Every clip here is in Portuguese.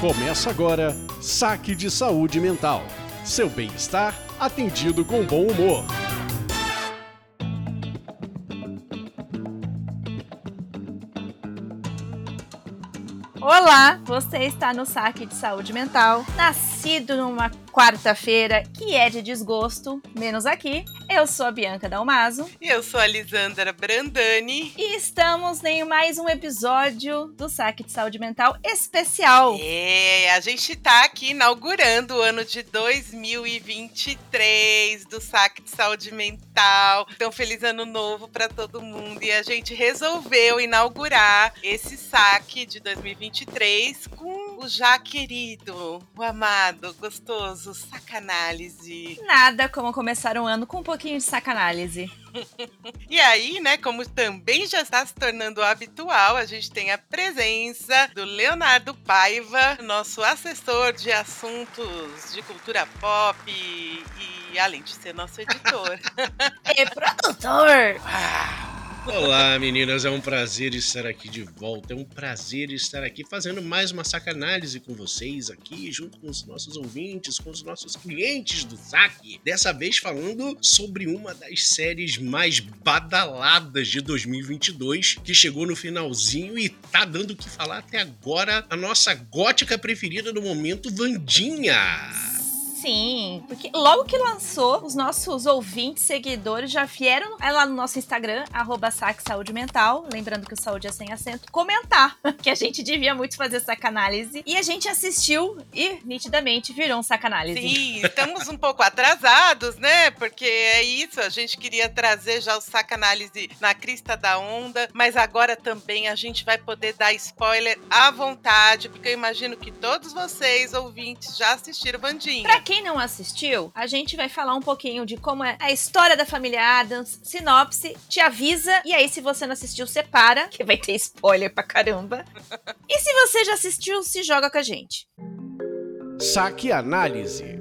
Começa agora Saque de Saúde Mental. Seu bem-estar atendido com bom humor. Olá, você está no Saque de Saúde Mental, nascido numa quarta-feira que é de desgosto, menos aqui. Eu sou a Bianca Dalmaso. E eu sou a Lisandra Brandani. E estamos em mais um episódio do Saque de Saúde Mental especial. É, a gente está aqui inaugurando o ano de 2023 do Saque de Saúde Mental. Então, feliz ano novo para todo mundo. E a gente resolveu inaugurar esse saque de 2023 com o já querido, o amado, gostoso, sacanálise. Nada como começar um ano com um pouquinho de sacanálise. e aí, né, como também já está se tornando habitual, a gente tem a presença do Leonardo Paiva, nosso assessor de assuntos de cultura pop e, e além de ser nosso editor. e produtor! Uau. Olá, meninas, é um prazer estar aqui de volta. É um prazer estar aqui fazendo mais uma sacanálise com vocês aqui, junto com os nossos ouvintes, com os nossos clientes do saque. Dessa vez falando sobre uma das séries mais badaladas de 2022, que chegou no finalzinho e tá dando o que falar até agora, a nossa gótica preferida do momento, Vandinha. Sim, porque logo que lançou, os nossos ouvintes, seguidores já vieram lá no nosso Instagram, arroba Saúde Mental, lembrando que o saúde é sem acento, comentar que a gente devia muito fazer essa análise. E a gente assistiu e nitidamente virou um sacanálise. Sim, estamos um pouco atrasados, né? Porque é isso, a gente queria trazer já o sacanálise na crista da onda, mas agora também a gente vai poder dar spoiler à vontade, porque eu imagino que todos vocês, ouvintes, já assistiram Vandinha. Pra quem não assistiu, a gente vai falar um pouquinho de como é a história da família Adams, sinopse, te avisa, e aí se você não assistiu, separa, que vai ter spoiler pra caramba. e se você já assistiu, se joga com a gente. Saque Análise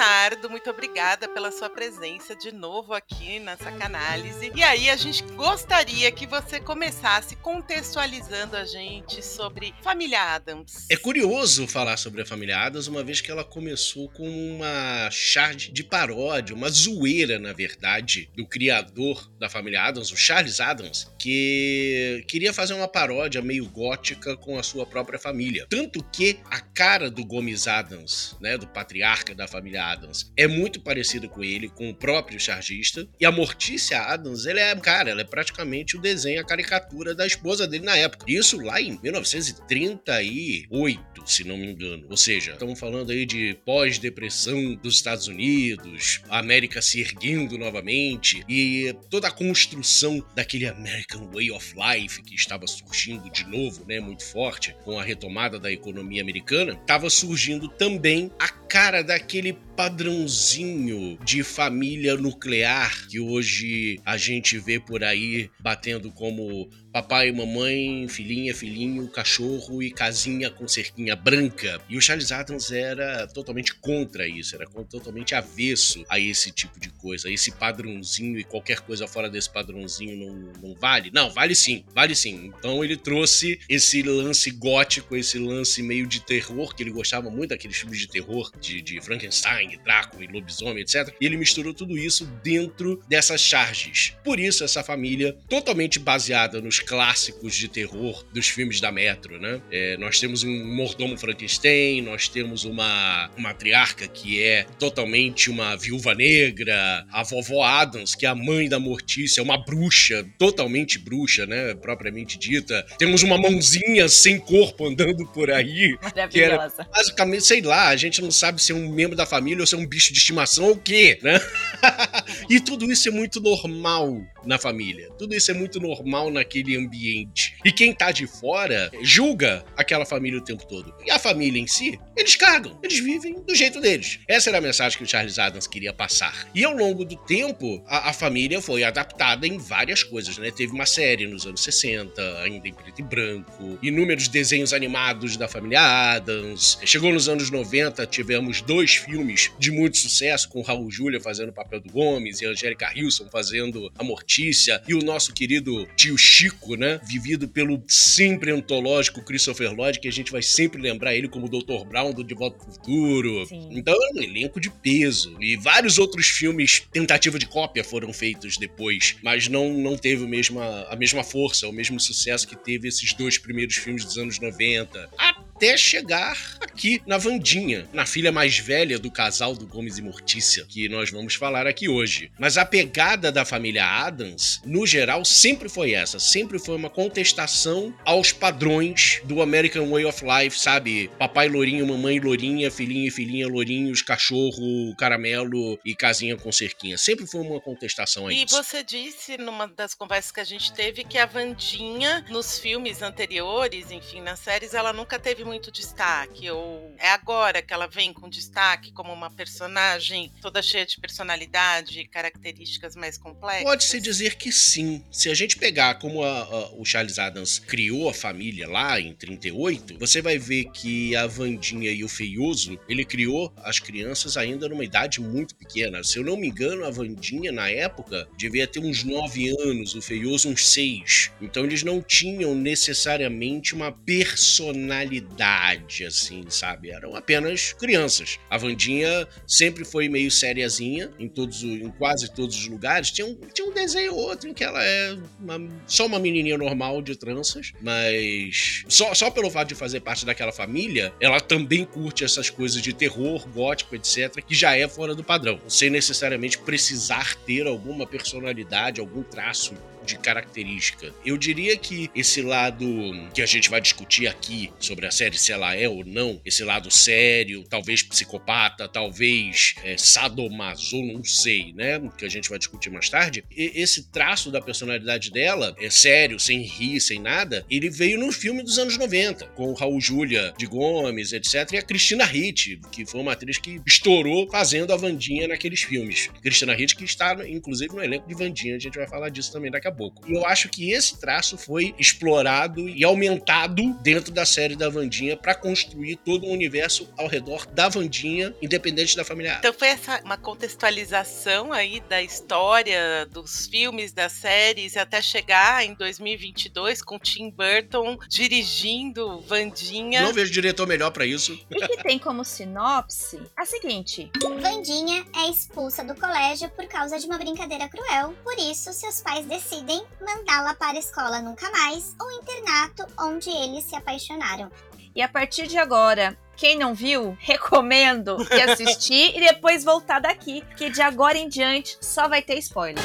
Leonardo, muito obrigada pela sua presença de novo aqui nessa canálise. E aí, a gente gostaria que você começasse contextualizando a gente sobre Família Adams. É curioso falar sobre a Família Adams, uma vez que ela começou com uma charge de paródia, uma zoeira, na verdade, do criador da Família Adams, o Charles Adams, que queria fazer uma paródia meio gótica com a sua própria família. Tanto que a cara do Gomes Adams, né, do patriarca da família Adams é muito parecida com ele, com o próprio chargista. E a Mortícia Adams, ela é, cara, ela é praticamente o desenho, a caricatura da esposa dele na época. Isso lá em 1938, se não me engano. Ou seja, estamos falando aí de pós-depressão dos Estados Unidos, a América se erguendo novamente e toda a construção daquele American Way of Life que estava surgindo de novo, né, muito forte com a retomada da economia americana, estava surgindo também a cara daquele padrãozinho de família nuclear que hoje a gente vê por aí batendo como papai e mamãe, filhinha, filhinho, cachorro e casinha com cerquinha branca. E o Charles Adams era totalmente contra isso, era totalmente avesso a esse tipo de coisa, a esse padrãozinho e qualquer coisa fora desse padrãozinho não, não vale? Não, vale sim, vale sim. Então ele trouxe esse lance gótico, esse lance meio de terror, que ele gostava muito daqueles filmes de terror, de, de Frankenstein, Drácula e lobisomem, etc. E ele misturou tudo isso dentro dessas charges. Por isso, essa família, totalmente baseada nos clássicos de terror dos filmes da Metro, né? É, nós temos um mordomo Frankenstein, nós temos uma, matriarca que é totalmente uma viúva negra, a vovó Adams, que é a mãe da Mortícia, uma bruxa, totalmente bruxa, né? Propriamente dita. Temos uma mãozinha sem corpo andando por aí. Que era basicamente, sei lá, a gente não sabe se é um membro da família ou ser um bicho de estimação ou o quê, né? e tudo isso é muito normal na família. Tudo isso é muito normal naquele ambiente. E quem tá de fora julga aquela família o tempo todo. E a família em si, eles cagam. Eles vivem do jeito deles. Essa era a mensagem que o Charles Adams queria passar. E ao longo do tempo, a, a família foi adaptada em várias coisas, né? Teve uma série nos anos 60, ainda em preto e branco, inúmeros desenhos animados da família Adams. Chegou nos anos 90, tive tivemos dois filmes de muito sucesso, com Raul Júlia fazendo o papel do Gomes e Angélica Hilson fazendo a Mortícia, e o nosso querido tio Chico, né? Vivido pelo sempre antológico Christopher Lloyd, que a gente vai sempre lembrar ele como Dr. Brown do De Volta pro Futuro. Sim. Então é um elenco de peso. E vários outros filmes, tentativa de cópia, foram feitos depois, mas não, não teve a mesma, a mesma força, o mesmo sucesso que teve esses dois primeiros filmes dos anos 90. Até chegar aqui na Vandinha, na filha mais velha do casal do Gomes e Mortícia, que nós vamos falar aqui hoje. Mas a pegada da família Adams, no geral, sempre foi essa. Sempre foi uma contestação aos padrões do American Way of Life, sabe? Papai lourinho, mamãe lourinha, filhinho e filhinha lourinhos, cachorro, caramelo e casinha com cerquinha. Sempre foi uma contestação a E isso. você disse numa das conversas que a gente teve que a Vandinha, nos filmes anteriores, enfim, nas séries, ela nunca teve muito destaque. Ou é agora que ela vem com destaque como uma personagem toda cheia de personalidade e características mais complexas? Pode-se dizer que sim. Se a gente pegar como a- a- o Charles Adams criou a família lá em 38, você vai ver que a Vandinha e o Feioso, ele criou as crianças ainda numa idade muito pequena. Se eu não me engano, a Vandinha, na época, devia ter uns 9 anos, o Feioso uns 6. Então eles não tinham necessariamente uma personalidade, assim, sabe? Eram apenas crianças. A Vandinha sempre foi meio sériazinha em todos, em quase todos os lugares. Tinha um, tinha um desenho ou outro em que ela é uma- só uma menininha normal de tranças, mas só, só pelo fato de fazer parte daquela família, ela também curte essas coisas de terror, gótico, etc, que já é fora do padrão, sem necessariamente precisar ter alguma personalidade, algum traço de característica. Eu diria que esse lado que a gente vai discutir aqui sobre a série, se ela é ou não, esse lado sério, talvez psicopata, talvez é, sadomaso, não sei, né? Que a gente vai discutir mais tarde. E esse traço da personalidade dela, é sério, sem rir, sem nada, ele veio no filme dos anos 90, com Raul Júlia de Gomes, etc. E a Cristina Hitt, que foi uma atriz que estourou fazendo a Vandinha naqueles filmes. Cristina Hitt, que está, inclusive, no elenco de Vandinha, a gente vai falar disso também daqui a pouco. E eu acho que esse traço foi explorado e aumentado dentro da série da Vandinha para construir todo um universo ao redor da Vandinha, independente da família. Então foi essa uma contextualização aí da história dos filmes, das séries, até chegar em 2022 com Tim Burton dirigindo Vandinha. Não vejo diretor melhor para isso. E que tem como sinopse a seguinte: Vandinha é expulsa do colégio por causa de uma brincadeira cruel, por isso seus pais decidem mandá-la para a escola nunca mais, ou internato onde eles se apaixonaram. E a partir de agora, quem não viu, recomendo ir assistir e depois voltar daqui, porque de agora em diante só vai ter spoiler.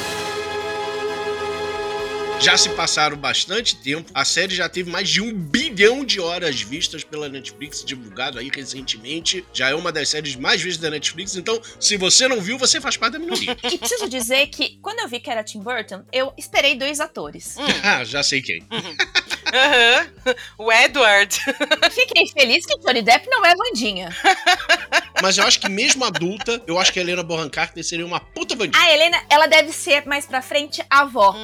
Já se passaram bastante tempo, a série já teve mais de um bilhão de horas vistas pela Netflix, divulgado aí recentemente. Já é uma das séries mais vistas da Netflix, então se você não viu, você faz parte da minoria. E preciso dizer que quando eu vi que era Tim Burton, eu esperei dois atores. ah, já sei quem. Aham. O Edward. Fiquei feliz que Johnny Depp não é Vandinha. Mas eu acho que mesmo adulta, eu acho que a Helena Bonham Carter seria uma puta bandida. A Helena, ela deve ser mais pra frente a avó.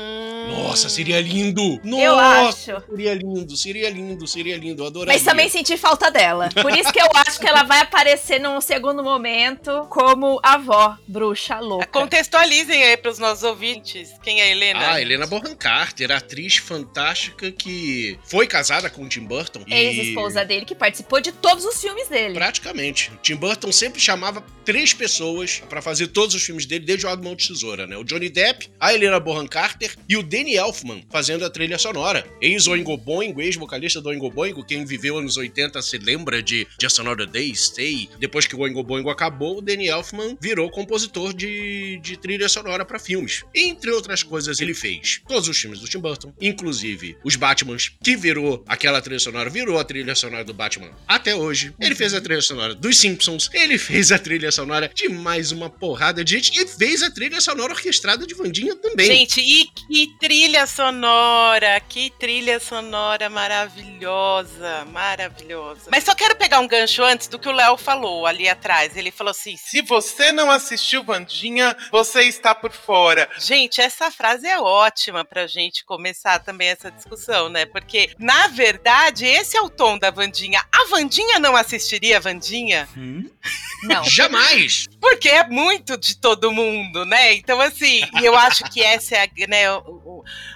Nossa, seria lindo! Nossa, Eu acho. seria lindo, seria lindo, seria lindo. Eu adoraria. Mas também senti falta dela. Por isso que eu acho que ela vai aparecer num segundo momento como avó, bruxa louca. Contextualizem aí pros nossos ouvintes quem é a Helena. Ah, Helena Bonham Carter, atriz fantástica que foi casada com o Tim Burton. e- Ex-esposa dele, que participou de todos os filmes dele. Praticamente. Tim Burton sempre chamava três pessoas pra fazer todos os filmes dele, desde o Mão de Tesoura, né? O Johnny Depp, a Helena Bonham Carter e o Danny Elfman fazendo a trilha sonora. Ex-Oingo Boingo, ex-vocalista do Oingo Boingo, quem viveu anos 80 se lembra de Just Another Day, Stay. Depois que o Oingo Boingo acabou, o Danny Elfman virou compositor de, de trilha sonora pra filmes. Entre outras coisas, ele fez todos os filmes do Tim Burton, inclusive os Batmans, que virou aquela trilha sonora, virou a trilha sonora do Batman até hoje. Ele fez a trilha sonora dos Simpsons, ele fez a trilha sonora de mais uma porrada de gente e fez a trilha sonora orquestrada de Vandinha também. Gente, e que trilha sonora, que trilha sonora maravilhosa, maravilhosa. Mas só quero pegar um gancho antes do que o Léo falou ali atrás. Ele falou assim: Se você não assistiu Vandinha, você está por fora. Gente, essa frase é ótima pra gente começar também essa discussão, né? Porque, na verdade, esse é o tom da Vandinha. A Vandinha não assistiria a Vandinha? Não. Jamais! Porque é muito de todo mundo, né? Então, assim, eu acho que essa é a. Né,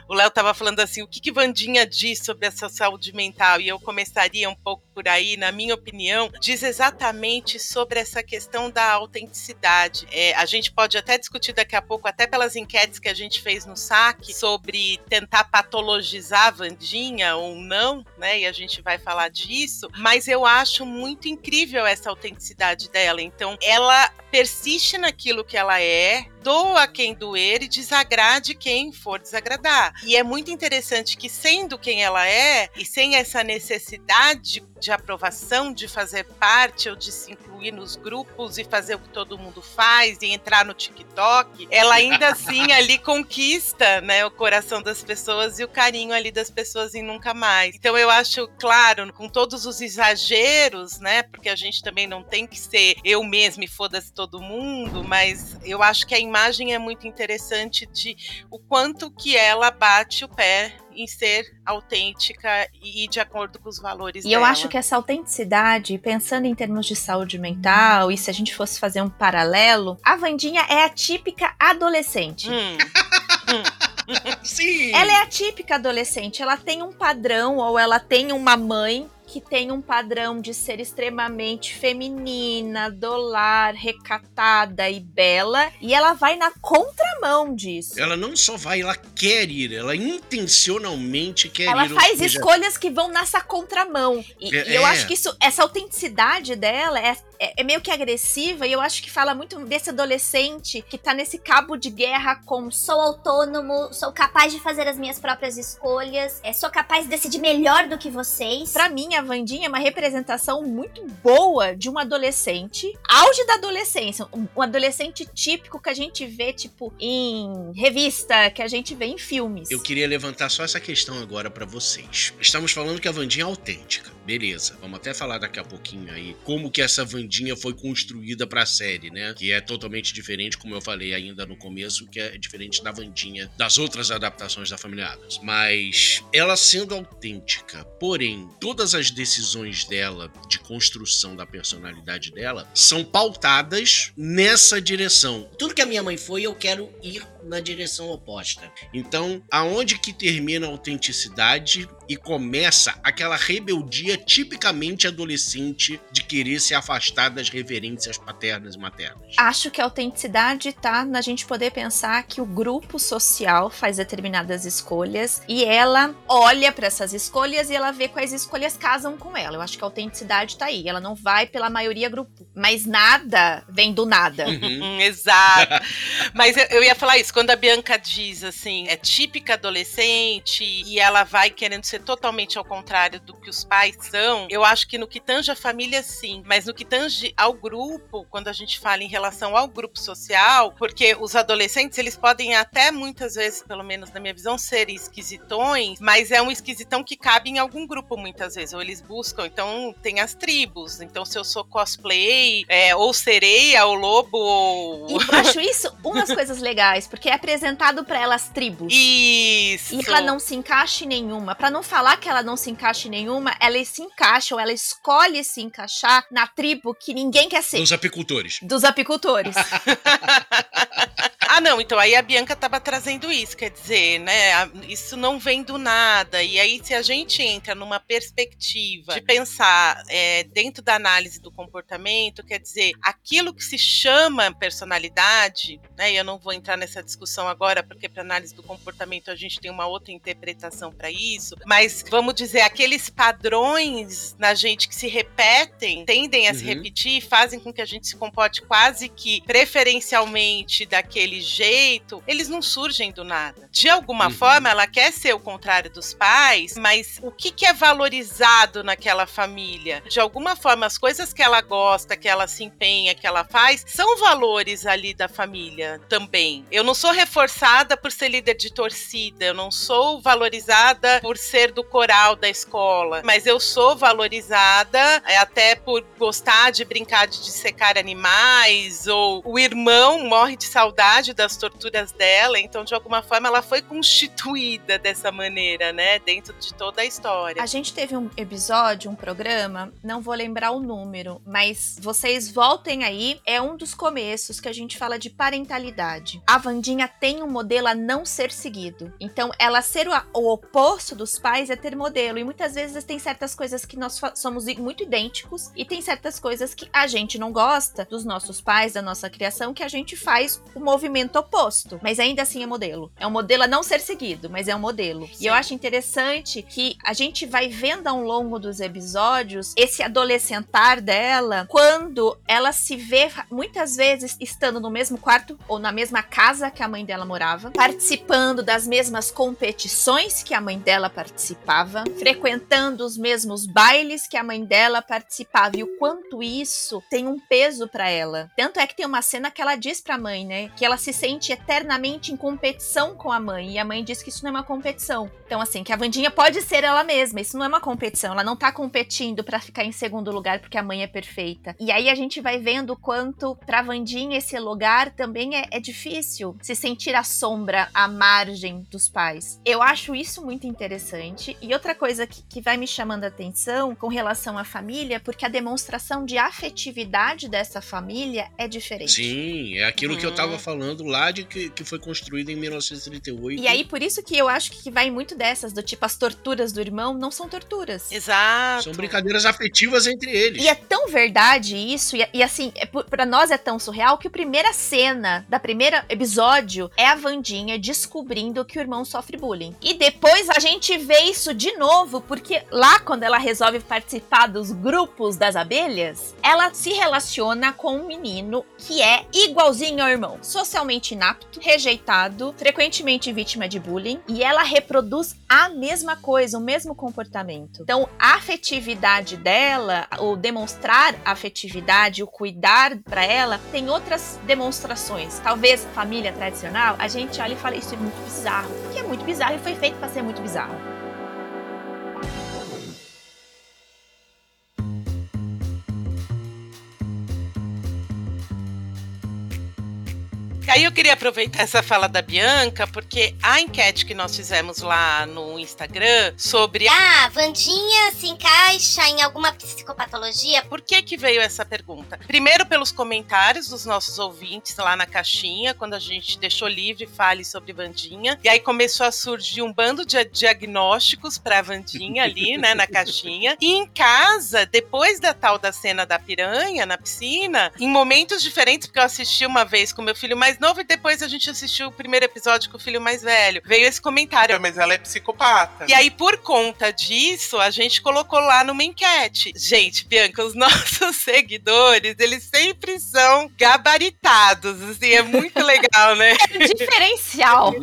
o Léo tava falando assim: o que, que Vandinha diz sobre essa saúde mental? E eu começaria um pouco por aí, na minha opinião, diz exatamente sobre essa questão da autenticidade. É, a gente pode até discutir daqui a pouco, até pelas enquetes que a gente fez no SAC, sobre tentar patologizar a Vandinha ou não, né? E a gente vai falar disso, mas eu acho muito incrível essa autenticidade dela. Então, ela persiste naquilo que ela é, doa quem doer e desagrade quem for desagradar. E é muito interessante que, sendo quem ela é, e sem essa necessidade de aprovação, de fazer parte ou de se incluir nos grupos e fazer o que todo mundo faz e entrar no TikTok, ela ainda assim ali conquista, né, o coração das pessoas e o carinho ali das pessoas em nunca mais. Então eu acho, claro, com todos os exageros, né, porque a gente também não tem que ser eu mesma e foda-se todo mundo, mas eu acho que a imagem é muito interessante de o quanto que ela bate o pé em ser autêntica e de acordo com os valores E dela. eu acho que essa autenticidade, pensando em termos de saúde mental, e se a gente fosse fazer um paralelo, a Vandinha é a típica adolescente. Hum, Sim! Ela é a típica adolescente, ela tem um padrão ou ela tem uma mãe que tem um padrão de ser extremamente feminina, dolar, recatada e bela, e ela vai na contramão disso. Ela não só vai, ela quer ir, ela intencionalmente quer Ela ir. ou faz escolhas que vão nessa contramão. E, É, e eu é. acho que isso, essa autenticidade dela é, é, é meio que agressiva, e eu acho que fala muito desse adolescente que tá nesse cabo de guerra com Sou autônomo, sou capaz de fazer as minhas próprias escolhas, é, sou capaz de decidir melhor do que vocês. Pra mim, a Vandinha é uma representação muito boa de um adolescente, auge da adolescência, um, um adolescente típico que a gente vê, tipo, em revista, que a gente vê em filmes. Eu queria levantar só essa questão agora pra vocês. Estamos falando que a Vandinha é autêntica. Beleza, vamos até falar daqui a pouquinho aí como que essa Vandinha foi construída pra série, né? Que é totalmente diferente, como eu falei ainda no começo, que é diferente da Vandinha das outras adaptações da Família Adams. Mas ela sendo autêntica, porém, todas as decisões dela de construção da personalidade dela são pautadas nessa direção. Tudo que a minha mãe foi, eu quero ir na direção oposta. Então, aonde que termina a autenticidade e começa aquela rebeldia tipicamente adolescente de querer se afastar das reverências paternas e maternas? Acho que a autenticidade tá na gente poder pensar que o grupo social faz determinadas escolhas e ela olha pra essas escolhas e ela vê quais escolhas casam com ela. Eu acho que a autenticidade tá aí. Ela não vai pela maioria grupo, mas nada vem do nada. Uhum. Hum, exato. Mas eu, eu ia falar isso, quando a Bianca diz assim, é típica adolescente e ela vai querendo ser totalmente ao contrário do que os pais são, eu acho que no que tange a família, sim. Mas no que tange ao grupo, quando a gente fala em relação ao grupo social, porque os adolescentes, eles podem até muitas vezes, pelo menos na minha visão, serem esquisitões, mas é um esquisitão que cabe em algum grupo muitas vezes, ou eles buscam. Então, tem as tribos. Então, se eu sou cosplay, é, ou sereia, ou lobo, ou. E eu acho isso umas coisas legais, porque é apresentado pra ela as tribos. Isso. E ela não se encaixa em nenhuma. Pra não falar que ela não se encaixa em nenhuma, ela se encaixa ou ela escolhe se encaixar na tribo que ninguém quer ser. Os apicultores. Dos apicultores. Ah, não, então aí a Bianca tava trazendo isso, quer dizer, né? Isso não vem do nada. E aí, se a gente entra numa perspectiva de pensar é, dentro da análise do comportamento, quer dizer, aquilo que se chama personalidade, né? E eu não vou entrar nessa discussão agora, porque para análise do comportamento a gente tem uma outra interpretação para isso, mas vamos dizer, aqueles padrões na gente que se repetem, tendem a se Uhum. repetir e fazem com que a gente se comporte quase que preferencialmente daquele jeito, eles não surgem do nada. De alguma Uhum. forma, ela quer ser o contrário dos pais, mas o que, que é valorizado naquela família? De alguma forma, as coisas que ela gosta, que ela se empenha, que ela faz, são valores ali da família também. Eu não sou reforçada por ser líder de torcida, eu não sou valorizada por ser do coral da escola, mas eu sou valorizada é, até por gostar de brincar de dissecar animais, ou o irmão morre de saudade da das torturas dela, então de alguma forma ela foi constituída dessa maneira, né, dentro de toda a história. A gente teve um episódio, um programa, não vou lembrar o número, mas vocês voltem aí, é um dos começos que a gente fala de parentalidade. A Vandinha tem um modelo a não ser seguido. Então, ela ser o, o oposto dos pais é ter modelo. E muitas vezes tem certas coisas que nós somos muito idênticos e tem certas coisas que a gente não gosta dos nossos pais, da nossa criação, que a gente faz o movimento oposto. Mas ainda assim é modelo. É um modelo a não ser seguido, mas é um modelo. Sim. E eu acho interessante que a gente vai vendo ao longo dos episódios esse adolescentar dela quando ela se vê muitas vezes estando no mesmo quarto ou na mesma casa que a mãe dela morava, participando das mesmas competições que a mãe dela participava, frequentando os mesmos bailes que a mãe dela participava e o quanto isso tem um peso para ela. Tanto é que tem uma cena que ela diz para a mãe, né, que ela se sente eternamente em competição com a mãe e a mãe diz que isso não é uma competição. Então assim, que a Vandinha pode ser ela mesma, isso não é uma competição, ela não tá competindo para ficar em segundo lugar porque a mãe é perfeita. E aí a gente vai vendo o quanto pra Vandinha esse lugar também é, é difícil se sentir a sombra, à margem dos pais. Eu acho isso muito interessante. E outra coisa que, que vai me chamando a atenção com relação à família, porque a demonstração de afetividade dessa família é diferente. Sim, é aquilo uhum. que eu tava uhum. Falando lá de que, que foi construído em 1938. E aí, por isso que eu acho que vai muito dessas, do tipo, as torturas do irmão não são torturas. Exato. São brincadeiras afetivas entre eles. E é tão verdade isso, e, e assim, é, para nós é tão surreal que a primeira cena da primeira episódio é a Vandinha descobrindo que o irmão sofre bullying. E depois a gente vê isso de novo, porque lá quando ela resolve participar dos grupos das abelhas, ela se relaciona com um menino que é igualzinho ao irmão, socialmente inapto, rejeitado, frequentemente vítima de bullying, e ela reproduz a mesma coisa, o mesmo comportamento. Então, a afetividade dela, o demonstrar afetividade, o cuidar para ela, tem outras demonstrações. Talvez família tradicional, a gente olha e fala isso é muito bizarro, que é muito bizarro e foi feito para ser muito bizarro. Aí eu queria aproveitar essa fala da Bianca, porque a enquete que nós fizemos lá no Instagram sobre. Ah, Vandinha se encaixa em alguma psicopatologia? Por que que veio essa pergunta? Primeiro, pelos comentários dos nossos ouvintes lá na caixinha, quando a gente deixou livre, fale sobre Vandinha. E aí começou a surgir um bando de diagnósticos pra Vandinha ali, né, na caixinha. E em casa, depois da tal da cena da piranha na piscina, em momentos diferentes, porque eu assisti uma vez com meu filho mais novo e depois a gente assistiu o primeiro episódio com o filho mais velho. Veio esse comentário. Mas ela é psicopata. E aí, por conta disso, a gente colocou lá numa enquete. Gente, Bianca, os nossos seguidores, eles sempre são gabaritados. Assim, é muito legal, né? É diferencial.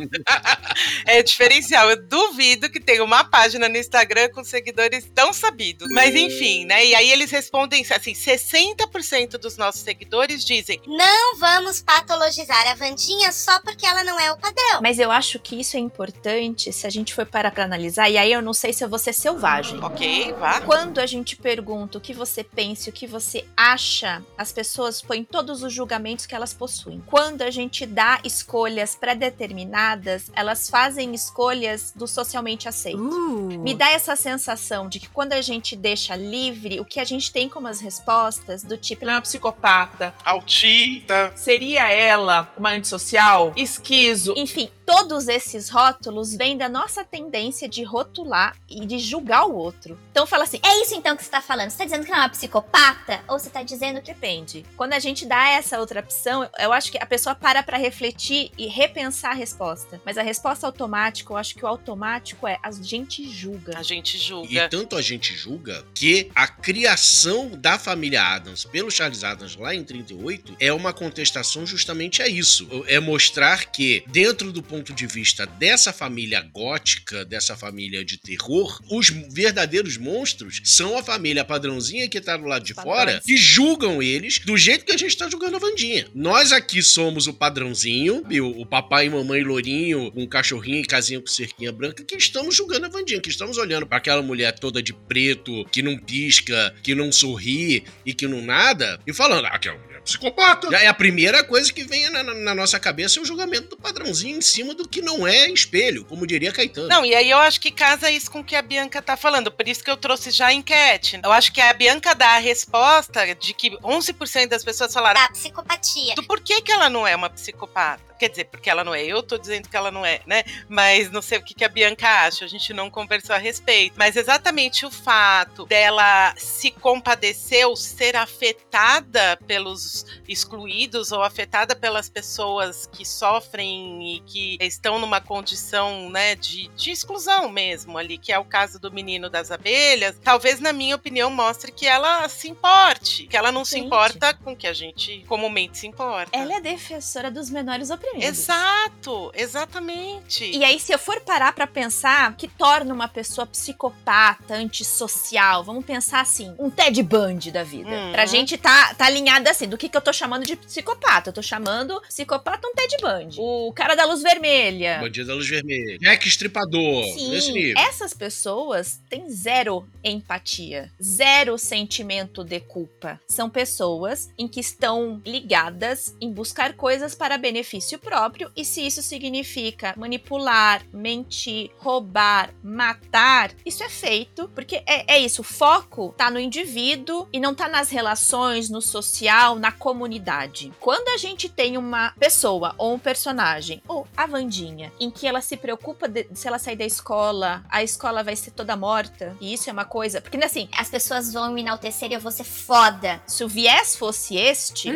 é diferencial. Eu duvido que tenha uma página no Instagram com seguidores tão sabidos. Mas enfim, né? E aí eles respondem assim: 60% dos nossos seguidores dizem: Não vamos patologizar a Vandinha só porque ela não é o padrão. Mas eu acho que isso é importante se a gente for parar pra analisar, e aí eu não sei se eu vou ser selvagem. Ok, vá. Quando a gente pergunta o que você pensa, o que você acha, as pessoas põem todos os julgamentos que elas possuem. Quando a gente dá escolhas pré-determinadas, elas fazem escolhas do socialmente aceito. Uh. Me dá essa sensação de que quando a gente deixa livre, o que a gente tem como as respostas, do tipo. Ela é uma psicopata, autista. Seria ela uma antissocial, esquizo. Enfim, todos esses rótulos vêm da nossa tendência de rotular e de julgar o outro. Então fala assim: é isso então que você tá falando? Você tá dizendo que ela é uma psicopata? Ou você tá dizendo que. Depende. Quando a gente dá essa outra opção, eu acho que a pessoa para pra refletir e repensar a resposta. Mas a resposta automática, eu acho que o automático é a gente julga. A gente julga. E tanto a gente julga que a criação da família Adams pelo Charles Adams lá em 38 é uma contestação justamente a isso. É mostrar que, dentro do ponto de vista dessa família gótica, dessa família de terror, os verdadeiros monstros são a família padrãozinha que tá do lado de Padrões. fora e julgam eles do jeito que a gente tá julgando a Vandinha. Nós aqui somos o padrãozinho, o papai e mamãe lourinho, um cachorrinho e casinha com cerquinha branca, que estamos julgando a Vandinha, que estamos olhando para aquela mulher toda de preto, que não pisca, que não sorri e que não nada, e falando, ah, que é psicopata. Já é a primeira coisa que vem na, na- nossa cabeça é o julgamento do padrãozinho em cima do que não é espelho, como diria Caetano. Não, e aí eu acho que casa isso com o que a Bianca tá falando. Por isso que eu trouxe já a enquete. Eu acho que a Bianca dá a resposta de que 11% das pessoas falaram Da psicopatia. do porquê que ela não é uma psicopata. Quer dizer, porque ela não é. Eu tô dizendo que ela não é, né? Mas não sei o que, que a Bianca acha. A gente não conversou a respeito. Mas exatamente o fato dela se compadecer ou ser afetada pelos excluídos ou afetada pelas pessoas que sofrem e que estão numa condição, né, de, de exclusão mesmo ali, que é o caso do menino das abelhas, talvez, na minha opinião, mostre que ela se importe, que ela não se Gente. importa com o que a gente comumente se importa. Ela é defensora dos menores oprimidos. Exato, exatamente. E aí, se eu for parar pra pensar, que torna uma pessoa psicopata, antissocial, vamos pensar assim, um Ted Bundy da vida. Uhum. Pra gente tá, tá alinhado assim, do que, que eu tô chamando de psicopata. Eu tô chamando psicopata um Ted Bundy. O cara da luz vermelha. Bandido da luz vermelha. Jack Estripador. Nesse Sim, nível. essas pessoas têm zero empatia, zero sentimento de culpa. São pessoas em que estão ligadas em buscar coisas para benefício próprio e se isso significa manipular, mentir, roubar, matar, isso é feito porque é, é isso, o foco tá no indivíduo e não tá nas relações, no social, na comunidade. Quando a gente tem uma pessoa ou um personagem, ou a Vandinha, em que ela se preocupa de- se ela sair da escola, a escola vai ser toda morta, e isso é uma coisa. Porque assim, As pessoas vão me enaltecer e eu vou ser foda. se o viés fosse este,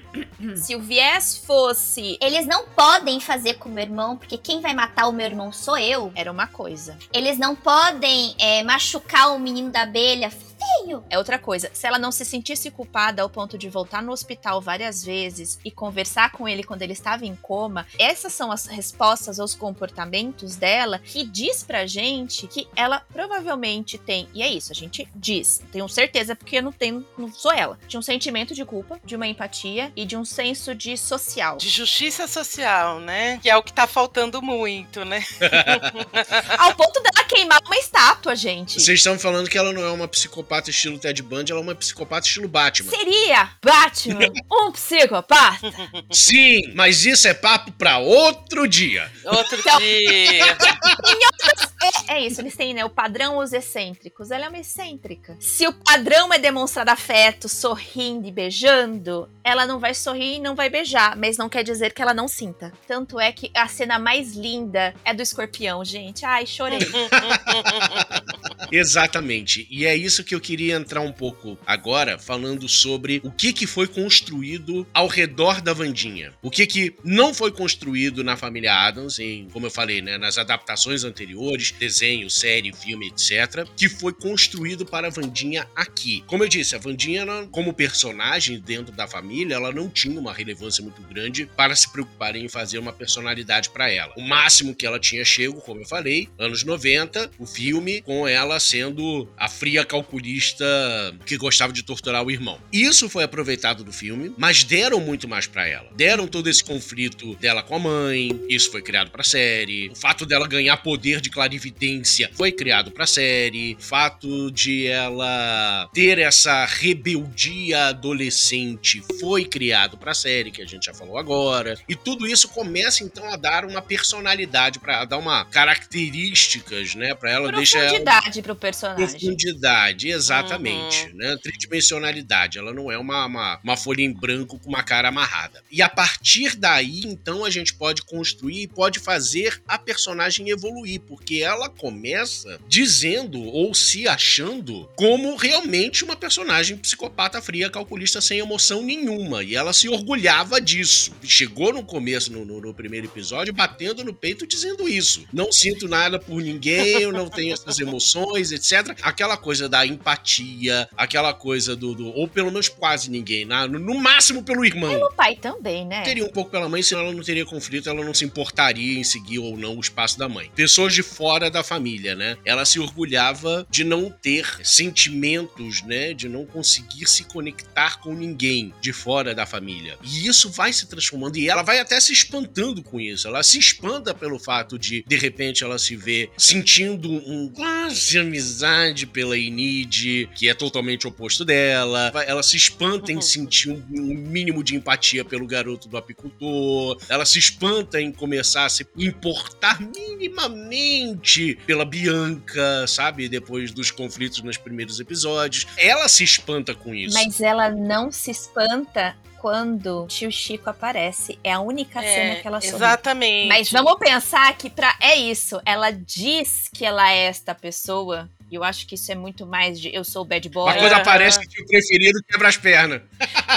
se o viés fosse. Eles não podem fazer com o meu irmão, porque quem vai matar o meu irmão sou eu. Era uma coisa. Eles não podem é, machucar o menino da abelha. Feio. É outra coisa. Se ela não se sentisse culpada ao ponto de voltar no hospital várias vezes e conversar com ele quando ele estava em coma, essas são as respostas aos comportamentos dela que diz pra gente que ela provavelmente tem, e é isso, a gente diz, tenho certeza porque eu não tenho, não sou ela, de um sentimento de culpa, de uma empatia e de um senso de social. De justiça social, né? Que é o que tá faltando muito, né? Ao ponto dela queimar uma estátua, gente. Vocês estão falando que ela não é uma psicopata estilo Ted Bundy, ela é uma psicopata estilo Batman. Seria Batman um psicopata? Sim, mas isso é papo pra outro dia. Outro Então- dia. É, é isso, eles têm, né? O padrão os excêntricos. Ela é uma excêntrica. Se o padrão é demonstrar afeto, sorrindo e beijando, ela não vai sorrir e não vai beijar. Mas não quer dizer que ela não sinta. Tanto é que a cena mais linda é do escorpião, gente. Ai, chorei. Exatamente. E é isso que eu queria entrar um pouco agora, falando sobre o que, que foi construído ao redor da Vandinha. O que, que não foi construído na família Adams, em, como eu falei, né, nas adaptações anteriores, desenho, série, filme, etc., que foi construído para a Vandinha aqui. Como eu disse, a Vandinha, como personagem dentro da família, ela não tinha uma relevância muito grande para se preocupar em fazer uma personalidade para ela. O máximo que ela tinha chego, como eu falei, anos 90, o filme com ela sendo a fria calculista que gostava de torturar o irmão. Isso foi aproveitado do filme, mas deram muito mais para ela. Deram todo esse conflito dela com a mãe, isso foi criado pra série. O fato dela ganhar poder de clarividência foi criado pra série. O fato de ela ter essa rebeldia adolescente foi criado pra série, que a gente já falou agora. E tudo isso começa então a dar uma personalidade para dar uma características, né, para ela deixa ela Profundidade pro personagem. Profundidade, exatamente. Né? Tridimensionalidade. Ela não é uma, uma, uma folha em branco com uma cara amarrada. E a partir daí, então, a gente pode construir e pode fazer a personagem evoluir, porque ela começa dizendo ou se achando como realmente uma personagem psicopata fria, calculista, sem emoção nenhuma. E ela se orgulhava disso. Chegou no começo, no, no- no primeiro episódio, batendo no peito dizendo isso. Não sinto nada por ninguém, eu não tenho essas emoções, etc. Aquela coisa da empatia, aquela coisa do. do- ou pelo menos quase ninguém, na- no, no máximo pelo irmão. O pai também, né? Teria um pouco pela mãe, senão ela não teria conflito, ela não se importaria em seguir ou não o espaço da mãe. Pessoas de fora fora da família, né? Ela se orgulhava de não ter sentimentos, né? De não conseguir se conectar com ninguém de fora da família. E isso vai se transformando e ela vai até se espantando com isso. Ela se espanta pelo fato de, de repente, ela se ver sentindo um quase amizade pela Enid, que é totalmente oposto dela. Ela se espanta em sentir um, um mínimo de empatia pelo garoto do apicultor. Ela se espanta em começar a se importar minimamente pela Bianca, sabe? Depois dos conflitos nos primeiros episódios. Ela se espanta com isso. Mas ela não se espanta quando tio Chico aparece. É a única É, cena que ela sorri. Exatamente. Mas vamos pensar que pra é isso. Ela diz que ela é esta pessoa. E eu acho que isso é muito mais de eu sou o bad boy. Mas quando Aham. aparece que o preferido quebra as pernas.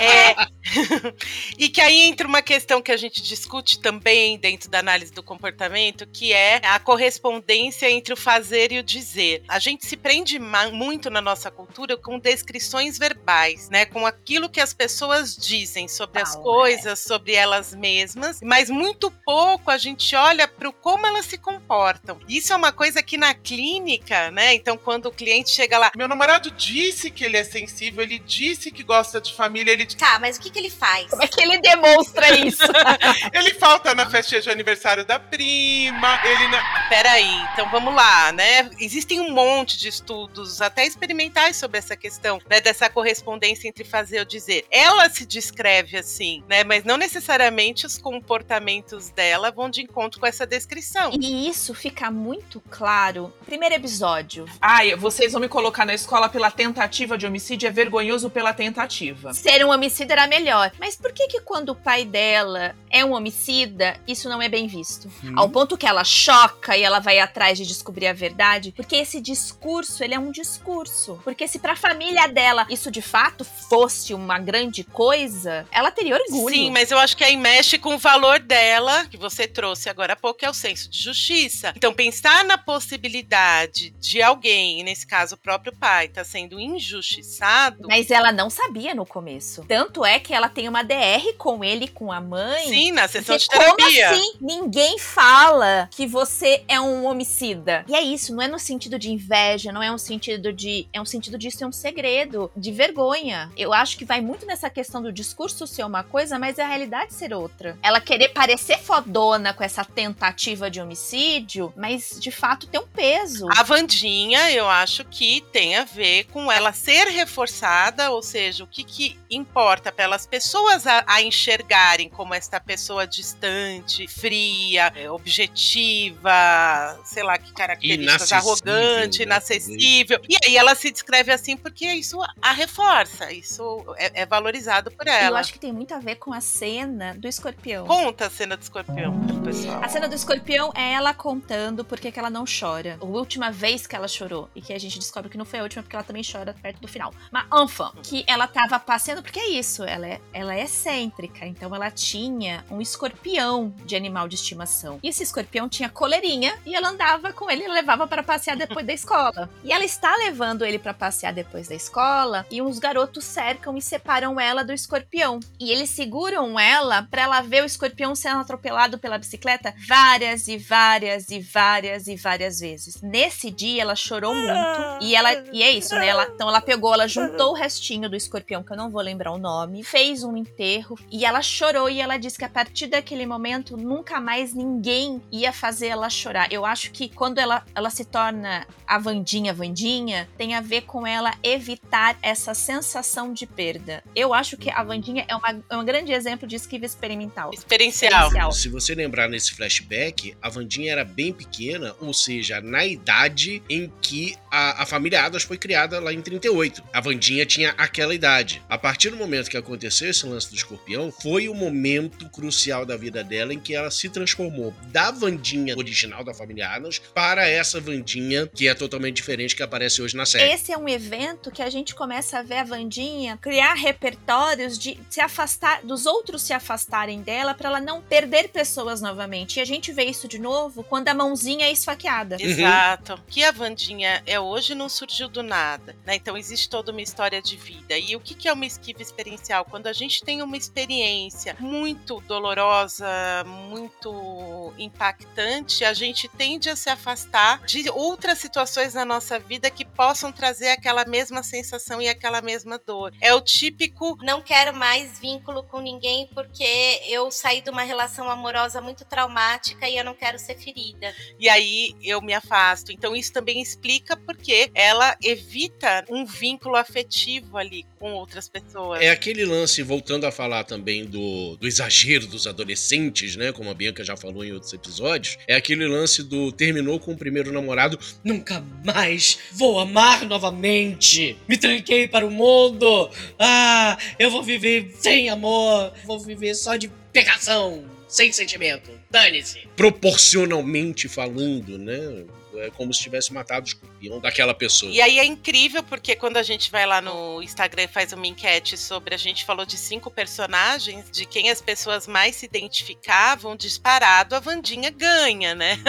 É. e que aí entra uma questão que a gente discute também dentro da análise do comportamento, que é a correspondência entre o fazer e o dizer. A gente se prende muito na nossa cultura com descrições verbais, né? Com aquilo que as pessoas dizem sobre as Fala, coisas, sobre elas mesmas, mas muito pouco a gente olha para como elas se comportam. Isso é uma coisa que na clínica, né? Então, quando o cliente chega lá, Meu namorado disse que ele é sensível, ele disse que gosta de família, ele, Tá, mas o que, que ele faz? Como é que ele demonstra isso? ele falta na festinha de aniversário da prima, ele não. Peraí, então vamos lá, né? Existem um monte de estudos, até experimentais, sobre essa questão, né? Dessa correspondência entre fazer ou dizer. Ela se descreve assim, né? Mas não necessariamente os comportamentos dela vão de encontro com essa descrição. e isso fica muito claro. Primeiro episódio. Ai, vocês vão me colocar na escola pela tentativa de homicídio, é vergonhoso pela tentativa. Ser um homicida era melhor. Mas por que que quando o pai dela é um homicida, isso não é bem visto? Ao ponto que ela choca e ela vai atrás de descobrir a verdade, porque esse discurso, ele é um discurso. Porque se pra família dela isso de fato fosse uma grande coisa, ela teria orgulho. Sim, mas eu acho que aí mexe com o valor dela, que você trouxe agora há pouco, que é o senso de justiça. Então, pensar na possibilidade de alguém, nesse caso o próprio pai, tá sendo injustiçado. Mas ela não sabia no começo. Tanto é que ela tem uma DR com ele, e com a mãe. Sim, na sessão de terapia. Como assim? Ninguém fala que você é um homicida. E é isso, não é no sentido de inveja, não é um sentido de. É um sentido de isso é um segredo, de vergonha. Eu acho que vai muito nessa questão do discurso ser uma coisa, mas a realidade ser outra. Ela querer parecer fodona com essa tentativa de homicídio, mas de fato tem um peso. A Vandinha, eu acho que tem a ver com ela ser reforçada, ou seja, o que, que importa para as pessoas a, a enxergarem como esta pessoa distante, fria, é, objetiva, sei lá que características, Inacessível, arrogante, né, inacessível. E aí ela se descreve assim porque isso a reforça, isso é, é valorizado por Eu ela. acho que tem muito a ver com a cena do escorpião. Conta a cena do escorpião pro pessoal. A cena do escorpião é ela contando por que que ela não chora. A última vez que ela chorou. E que a gente descobre que não foi a última, porque ela também chora perto do final. Mas, enfim, que ela tava passeando, porque é isso, ela é, ela é excêntrica. Então ela tinha um escorpião de animal de estimação. E esse escorpião tinha coleirinha e ela andava com ele e levava para passear depois da escola. E ela está levando ele para passear depois da escola e uns garotos cercam e separam ela do escorpião. E eles seguram ela para ela ver o escorpião sendo atropelado pela bicicleta várias e várias e várias e várias vezes. Nesse dia ela chorou muito e ela e é isso, né? Ela, então ela pegou, ela juntou o restinho do escorpião que eu não vou lembrar o nome, fez um enterro e ela chorou e ela disse que a partir daquele momento nunca mais ninguém ia fazer ela chorar. Eu acho que quando ela, ela se torna a Vandinha Vandinha, tem a ver com ela evitar essa sensação de perda. Eu acho que a Vandinha é, uma, é um grande exemplo de esquiva experimental. Experiencial. Se você lembrar nesse flashback, a Vandinha era bem pequena, ou seja, na idade em que a, a família Adams foi criada lá em 38. A Vandinha tinha aquela idade. A partir do momento que aconteceu esse lance do escorpião, foi o momento crucial da vida dela em que ela se transformou da Vandinha original da família Adams para essa Vandinha que é totalmente diferente que aparece hoje na série. Esse é um evento que a gente começa a ver a Vandinha criar repertórios de se afastar, dos outros se afastarem dela para ela não perder pessoas novamente. E a gente vê isso de novo quando a mãozinha é esfaqueada. Exato. O que a Vandinha Vandinha é hoje não surgiu do nada, né? Então existe toda uma história de vida. E o que, que é uma esquiva experiencial? Quando a gente tem uma experiência muito dolorosa, muito impactante, a gente tende a se afastar de outras situações na nossa vida que possam trazer aquela mesma sensação e aquela mesma dor. É o típico Não quero mais vínculo com ninguém porque eu saí de uma relação amorosa muito traumática e eu não quero ser ferida. e aí eu me afasto. Então isso também explica porque ela evita um vínculo afetivo ali com outras pessoas. É aquele lance, voltando a falar também do, do exagero dos adolescentes, né? Como a Bianca já falou em outros episódios. É aquele lance do terminou com o primeiro namorado. Nunca mais vou amar novamente. Me tranquei para o mundo. Ah, eu vou viver sem amor. Vou viver só de pegação, sem sentimento. Dane-se. Proporcionalmente falando, né? É como se tivesse matado o escorpião daquela pessoa. E aí é incrível porque quando a gente vai lá no Instagram e faz uma enquete sobre a gente falou de cinco personagens, de quem as pessoas mais se identificavam, disparado a Vandinha ganha, né?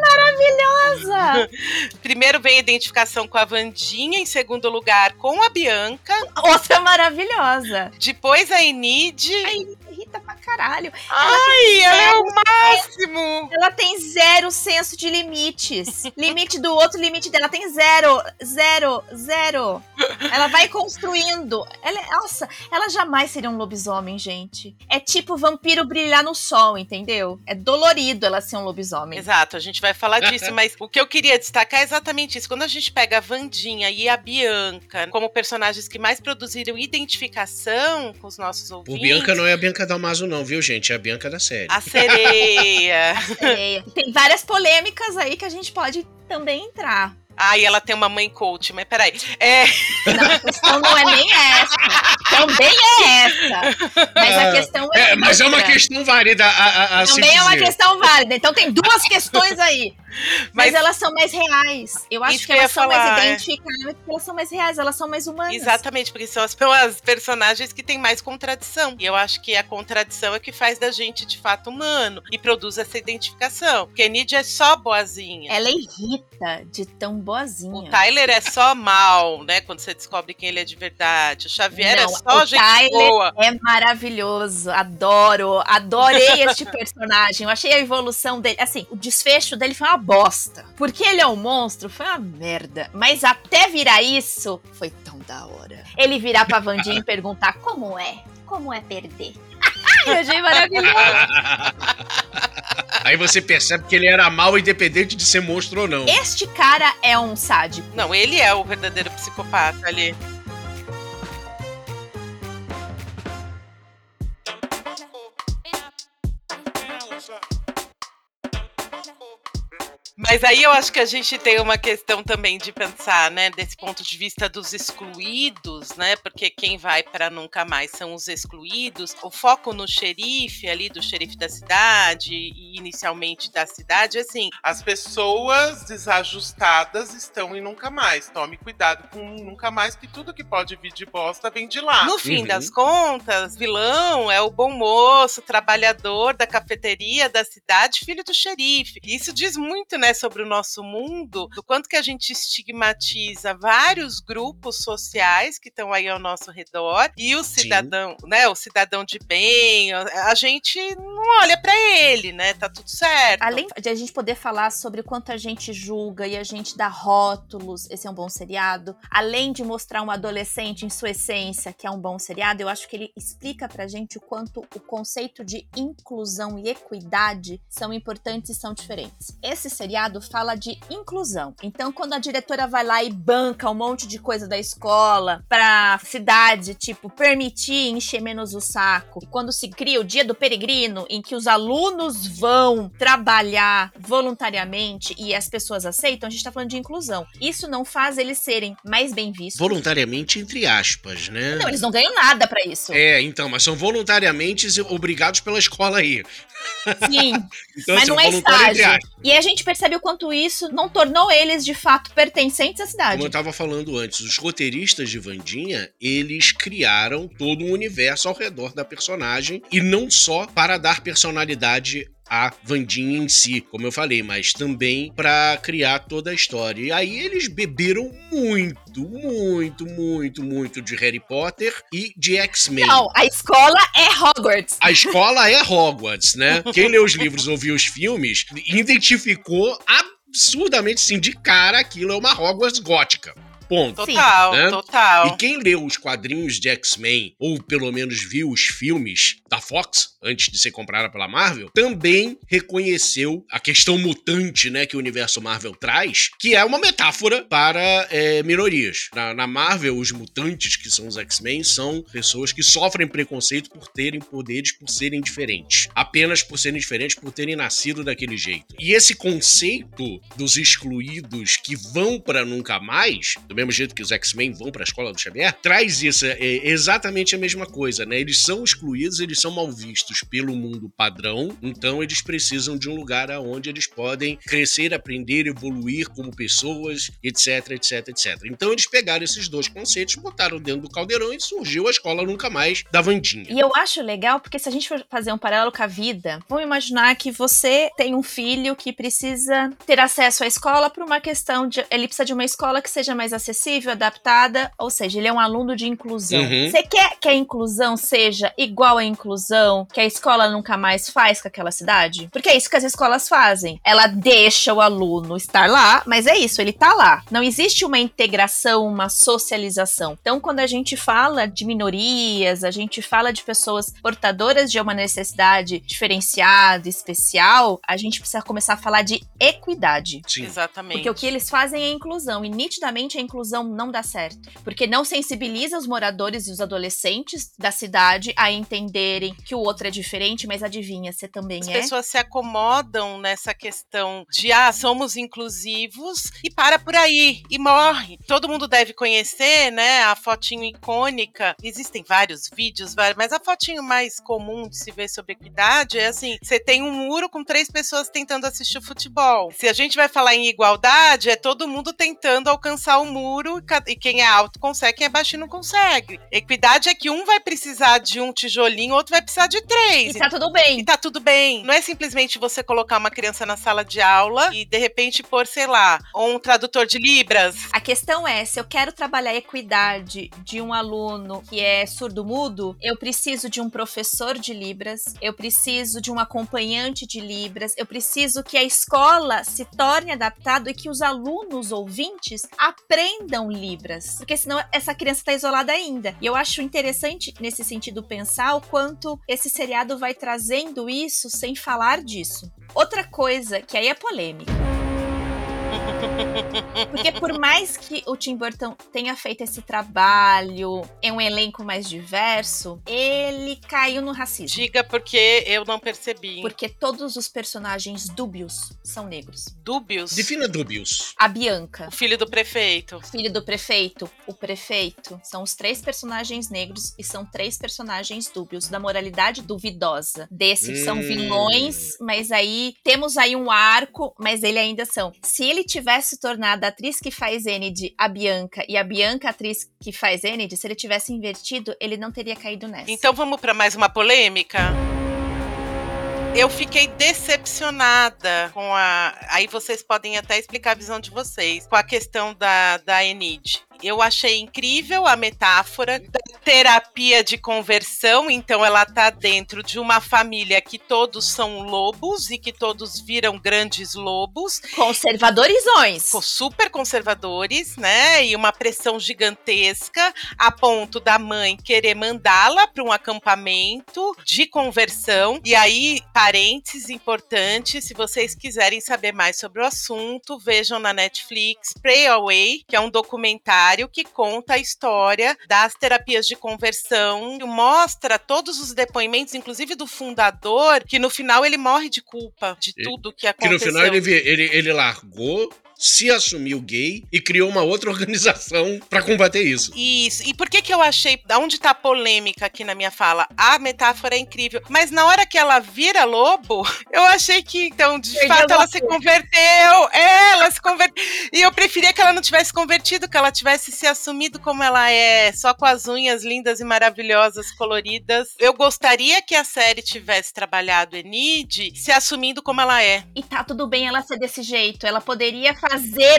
Maravilhosa! Primeiro vem a identificação com a Vandinha, em segundo lugar com a Bianca, Outra maravilhosa. depois a Enid. Ai, me irrita pra caralho. Ai, ela é o máximo! Ela tem zero senso de limites. Limite do outro, limite dela tem zero, zero, zero. Ela vai construindo. Ela, é- nossa, ela jamais seria um lobisomem, gente. É tipo vampiro brilhar no sol, entendeu? É dolorido ela ser um lobisomem. Exato, a gente vai falar disso, mas o que eu queria destacar é exatamente isso. Quando a gente pega a Vandinha e a Bianca como personagens que mais produziram identificação com os nossos ouvintes. Bianca não é a Bianca Dalmaso, não, viu, gente? É a Bianca da série. A sereia. Sereia. Tem várias polêmicas aí que a gente pode também entrar. Ah, e ela tem uma mãe coach, mas peraí. É, Não, a questão não é nem essa. Também é essa. Mas a questão é. É, mas é uma questão válida a, a, a Também é uma dizer. questão válida. Então tem duas questões aí. Mas, Mas- elas são mais reais. Eu acho que elas são falar, mais é. identificáveis porque elas são mais reais, elas são mais humanas. exatamente, porque são as, as personagens que têm mais contradição. E eu acho que a contradição é que faz da gente de fato humano e produz essa identificação. Porque Nidia é só boazinha. Ela irrita de tão boazinha. O Tyler é só mal, né? Quando você descobre quem ele é de verdade. O Xavier Não, é só gente Tyler boa. É maravilhoso, adoro, adorei este personagem. Eu achei a evolução dele, assim, o desfecho dele foi uma bosta. Porque ele é um monstro, foi uma merda. Mas até virar isso, foi tão da hora. Ele virar pra Vandinha e perguntar como é, como é perder. Eu achei maravilhoso. Aí você percebe que ele era mal independente de ser monstro ou não. Este cara é um sádico. Não, ele é o verdadeiro psicopata ali. Mas aí eu acho que a gente tem uma questão também de pensar, né, desse ponto de vista dos excluídos, né? Porque quem vai para nunca mais são os excluídos. O foco no xerife ali, do xerife da cidade e inicialmente da cidade, assim, As pessoas desajustadas estão em nunca mais. Tome cuidado com nunca mais, que tudo que pode vir de bosta vem de lá. No fim Uhum. das contas, vilão é o bom moço, trabalhador da cafeteria da cidade, filho do xerife. E Isso diz muito, né, sobre o nosso mundo, do quanto que a gente estigmatiza vários grupos sociais que estão aí ao nosso redor e o cidadão, né, o cidadão de bem, a a gente não olha pra ele, né? Tá tudo certo. Além de a gente poder falar sobre o quanto a gente julga e a gente dá rótulos, esse é um bom seriado. Além de mostrar um adolescente em sua essência, que é um bom seriado, eu acho que ele explica pra gente o quanto o conceito de inclusão e equidade são importantes e são diferentes. Esse seriado fala de inclusão. Então, quando a diretora vai lá e banca um monte de coisa da escola pra cidade, tipo, permitir encher menos o saco, e quando se cria o dia do peregrino, em que os alunos vão trabalhar voluntariamente e as pessoas aceitam, a gente tá falando de inclusão. Isso não faz eles serem mais bem vistos. Voluntariamente, entre aspas, né? Não, eles não ganham nada pra isso. É, então, mas são voluntariamente obrigados pela escola aí. Sim, Então, mas assim, não é estágio. E a gente percebe quanto isso não tornou eles de fato pertencentes à cidade. Como eu tava falando antes, os roteiristas de Vandinha, eles criaram todo um universo ao redor da personagem e não só para dar personalidade a Vandinha em si, como eu falei, mas também para criar toda a história. E aí eles beberam muito, muito, muito, muito de Harry Potter e de X-Men. Não, a escola é Hogwarts. A escola é Hogwarts, né? Quem leu os livros ou viu os filmes identificou absurdamente, sim, de cara aquilo é uma Hogwarts gótica. Ponto. Total, Né? total. E quem leu os quadrinhos de X-Men, ou pelo menos viu os filmes da Fox, antes de ser comprada pela Marvel, também reconheceu a questão mutante, né, que o universo Marvel traz, que é uma metáfora para é, minorias. Na, na Marvel, os mutantes, que são os X-Men, são pessoas que sofrem preconceito por terem poderes, por serem diferentes. Apenas por serem diferentes, por terem nascido daquele jeito. E esse conceito dos excluídos que vão para nunca mais, do mesmo jeito que os X-Men vão para a escola do Xavier, traz isso, é exatamente a mesma coisa, né? Eles são excluídos, eles são mal vistos pelo mundo padrão, então eles precisam de um lugar aonde eles podem crescer, aprender, evoluir como pessoas, etc, etc, etc. Então eles pegaram esses dois conceitos, botaram dentro do caldeirão e surgiu a escola nunca mais da Vandinha. E eu acho legal, porque se a gente for fazer um paralelo com a vida, vamos imaginar que você tem um filho que precisa ter acesso à escola por uma questão de. Ele precisa de uma escola que seja mais acessível, adaptada, ou seja, ele é um aluno de inclusão. Uhum. Você quer que a inclusão seja igual à inclusão que a escola nunca mais faz com aquela cidade? Porque é isso que as escolas fazem. Ela deixa o aluno estar lá, mas é isso, ele tá lá. Não existe uma integração, uma socialização. Então, quando a gente fala de minorias, a gente fala de pessoas portadoras de uma necessidade diferenciada, especial, a gente precisa começar a falar de equidade. Sim. Exatamente. Porque o que eles fazem é inclusão, e nitidamente a inclusão não dá certo. Porque não sensibiliza os moradores e os adolescentes da cidade a que o outro é diferente, mas adivinha, você também As é. pessoas se acomodam nessa questão de ah, somos inclusivos e para por aí e morre. Todo mundo deve conhecer, né, a fotinho icônica. Existem vários vídeos, mas a fotinho mais comum de se ver sobre equidade é assim: você tem um muro com três pessoas tentando assistir o futebol. Se a gente vai falar em igualdade, é todo mundo tentando alcançar o muro e e quem é alto consegue, quem é baixinho não consegue. Equidade é que um vai precisar de um tijolinho, outro vai precisar de três. E tá tudo bem. E tá tudo bem. Não é simplesmente você colocar uma criança na sala de aula e de repente pôr, sei lá, um tradutor de Libras. A questão é, se eu quero trabalhar a equidade de um aluno que é surdo-mudo, eu preciso de um professor de Libras, eu preciso de um acompanhante de Libras, eu preciso que a escola se torne adaptado e que os alunos ouvintes aprendam Libras, porque senão essa criança está isolada ainda. E eu acho interessante nesse sentido pensar o quanto esse seriado vai trazendo isso sem falar disso. Outra coisa que aí é polêmica. Porque por mais que o Tim Burton tenha feito esse trabalho em um elenco mais diverso, ele caiu no racismo. Diga porque eu não percebi. Porque todos os personagens dúbios são negros. Dúbios. Defina Dubius. A Bianca, O filho do prefeito. filho do prefeito, o prefeito, são os três personagens negros e são três personagens dúbios, da moralidade duvidosa. Desses são Hum. vilões, mas aí temos aí um arco, mas ele ainda são. Se ele tivesse tornado a atriz que faz Enid a Bianca e a Bianca a atriz que faz Enid, se ele tivesse invertido, ele não teria caído nessa. Então vamos para mais uma polêmica? Eu fiquei decepcionada com a. Aí vocês podem até explicar a visão de vocês. Com a questão da, da Enid. Eu achei incrível a metáfora da terapia de conversão. Então, ela tá dentro de uma família que todos são lobos e que todos viram grandes lobos Conservadorizões. co- super conservadores, né? E uma pressão gigantesca a ponto da mãe querer mandá-la para um acampamento de conversão. E aí, parênteses importante, se vocês quiserem saber mais sobre o assunto, vejam na Netflix Pray Away, que é um documentário que conta a história das terapias de conversão, que mostra todos os depoimentos, inclusive do fundador, que no final ele morre de culpa de tudo que Que aconteceu. no final ele, ele, ele largou, se assumiu gay e criou uma outra organização pra combater isso. Isso. E por que que eu achei, da onde tá a polêmica aqui na minha fala? A metáfora é incrível, mas na hora que ela vira lobo, eu achei que então, de Perdeu fato ela se converteu. É, ela se converteu. E eu preferia que ela não tivesse convertido, que ela tivesse se assumido como ela é, só com as unhas lindas e maravilhosas, coloridas. Eu gostaria que a série tivesse trabalhado Enid se assumindo como ela é. E tá tudo bem ela ser desse jeito. Ela poderia fazer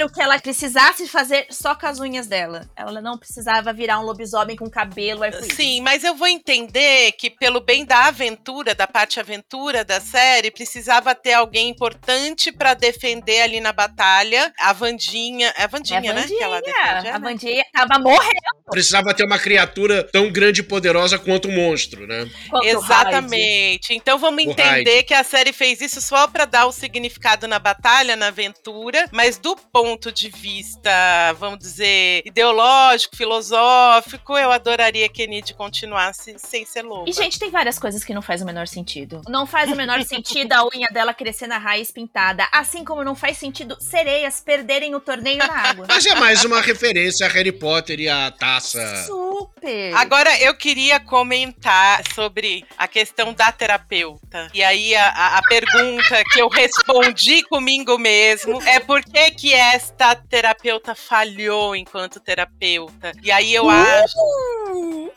o que ela precisasse fazer só com as unhas dela. Ela não precisava virar um lobisomem com cabelo arco-íris. Sim, mas eu vou entender que, pelo bem da aventura, da parte aventura da série, precisava ter alguém importante pra defender ali na batalha. A Vandinha. É a Vandinha, É a né? Que ela defende. é, A né? Vandinha tava morrendo. Precisava ter uma criatura tão grande e poderosa quanto o monstro, né? quanto Hyde. Exatamente. Então vamos O entender que a série fez isso só pra dar o significado na batalha, na aventura, mas do ponto de vista, vamos dizer, ideológico, filosófico, eu adoraria que Enid continuasse sem ser loba. E, gente, tem várias coisas que não faz o menor sentido. Não faz o menor sentido a unha dela crescer na raiz pintada. Assim como não faz sentido sereias perderem o torneio na água. Mas é mais uma referência a Harry Potter e a taça. Super! Agora eu queria comentar sobre a questão da terapeuta. E aí a, a- a pergunta que eu respondi comigo mesmo é por que que esta terapeuta falhou enquanto terapeuta? E aí eu acho,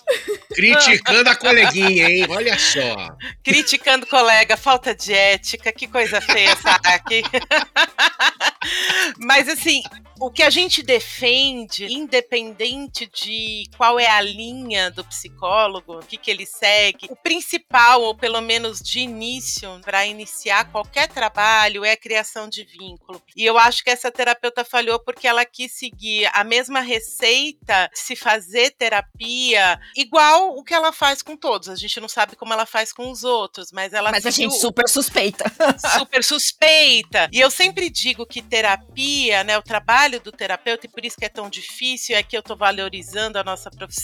Criticando a coleguinha, hein? Olha só. criticando colega, falta de ética, que coisa feia essa aqui. Mas assim, o que a gente defende, independente de qual é a linha do psicólogo, o que, que ele segue, o principal, ou pelo menos de início, para iniciar qualquer trabalho, é a criação de vínculo. E eu acho que essa terapeuta falhou porque ela quis seguir a mesma receita, se fazer terapia, igual o que ela faz com todos. A gente não sabe como ela faz com os outros, mas ela Mas a gente super suspeita. super suspeita. E eu sempre digo que terapia, né, o trabalho do terapeuta, e por isso que é tão difícil, é que eu tô valorizando a nossa profissão.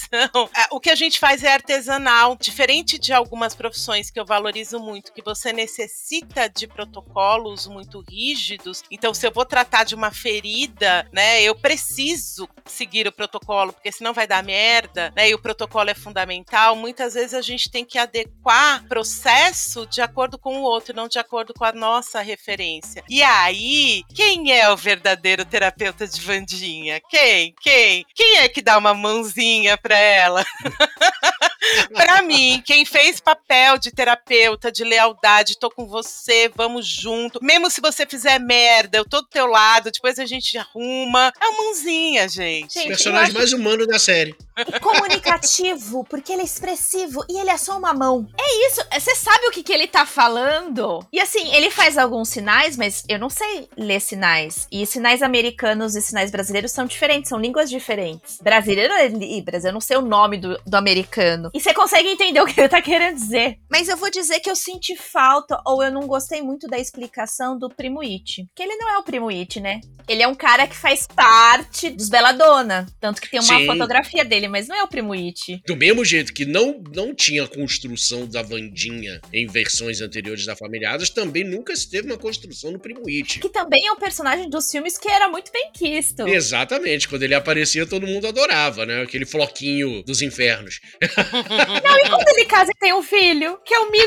Ah, O que a gente faz é artesanal, diferente de algumas profissões que eu valorizo muito, que você necessita de protocolos muito rígidos. Então, se eu vou tratar de uma ferida, né, eu preciso seguir o protocolo, porque senão vai dar merda, né? E o protocolo é fundamental. Muitas vezes a gente tem que adequar processo de acordo com o outro, não de acordo com a nossa referência. E aí, quem é o verdadeiro terapeuta de Vandinha? Quem? Quem? Quem é que dá uma mãozinha pra ela? Pra mim, quem fez papel de terapeuta, de lealdade, tô com você, vamos junto. Mesmo se você fizer merda, eu tô do teu lado, depois a gente arruma. É uma mãozinha, gente. Gente, Personagem acho mais humano da série. E comunicativo, porque ele é expressivo e ele é só uma mão. É isso, você sabe o que, que ele tá falando? E assim, ele faz alguns sinais, mas eu não sei ler sinais. E sinais americanos e sinais brasileiros são diferentes, são línguas diferentes. Brasileiro é Libras, eu não sei o nome do, do americano. E você consegue entender o que ele tá querendo dizer. Mas eu vou dizer que eu senti falta, ou eu não gostei muito da explicação do Primo It. Que ele não é o Primo It, né? Ele é um cara que faz parte dos Belladonna. Tanto que tem uma Sim. fotografia dele, mas não é o Primo It. Do mesmo jeito que não, não tinha construção da Vandinha em versões anteriores da Família Adams, também nunca se teve uma construção no Primo It. Que também é um personagem dos filmes que era muito bem quisto. Exatamente, quando ele aparecia todo mundo adorava, né? Aquele floquinho dos infernos. Não, e quando ele casa e tem um filho, que é o mini,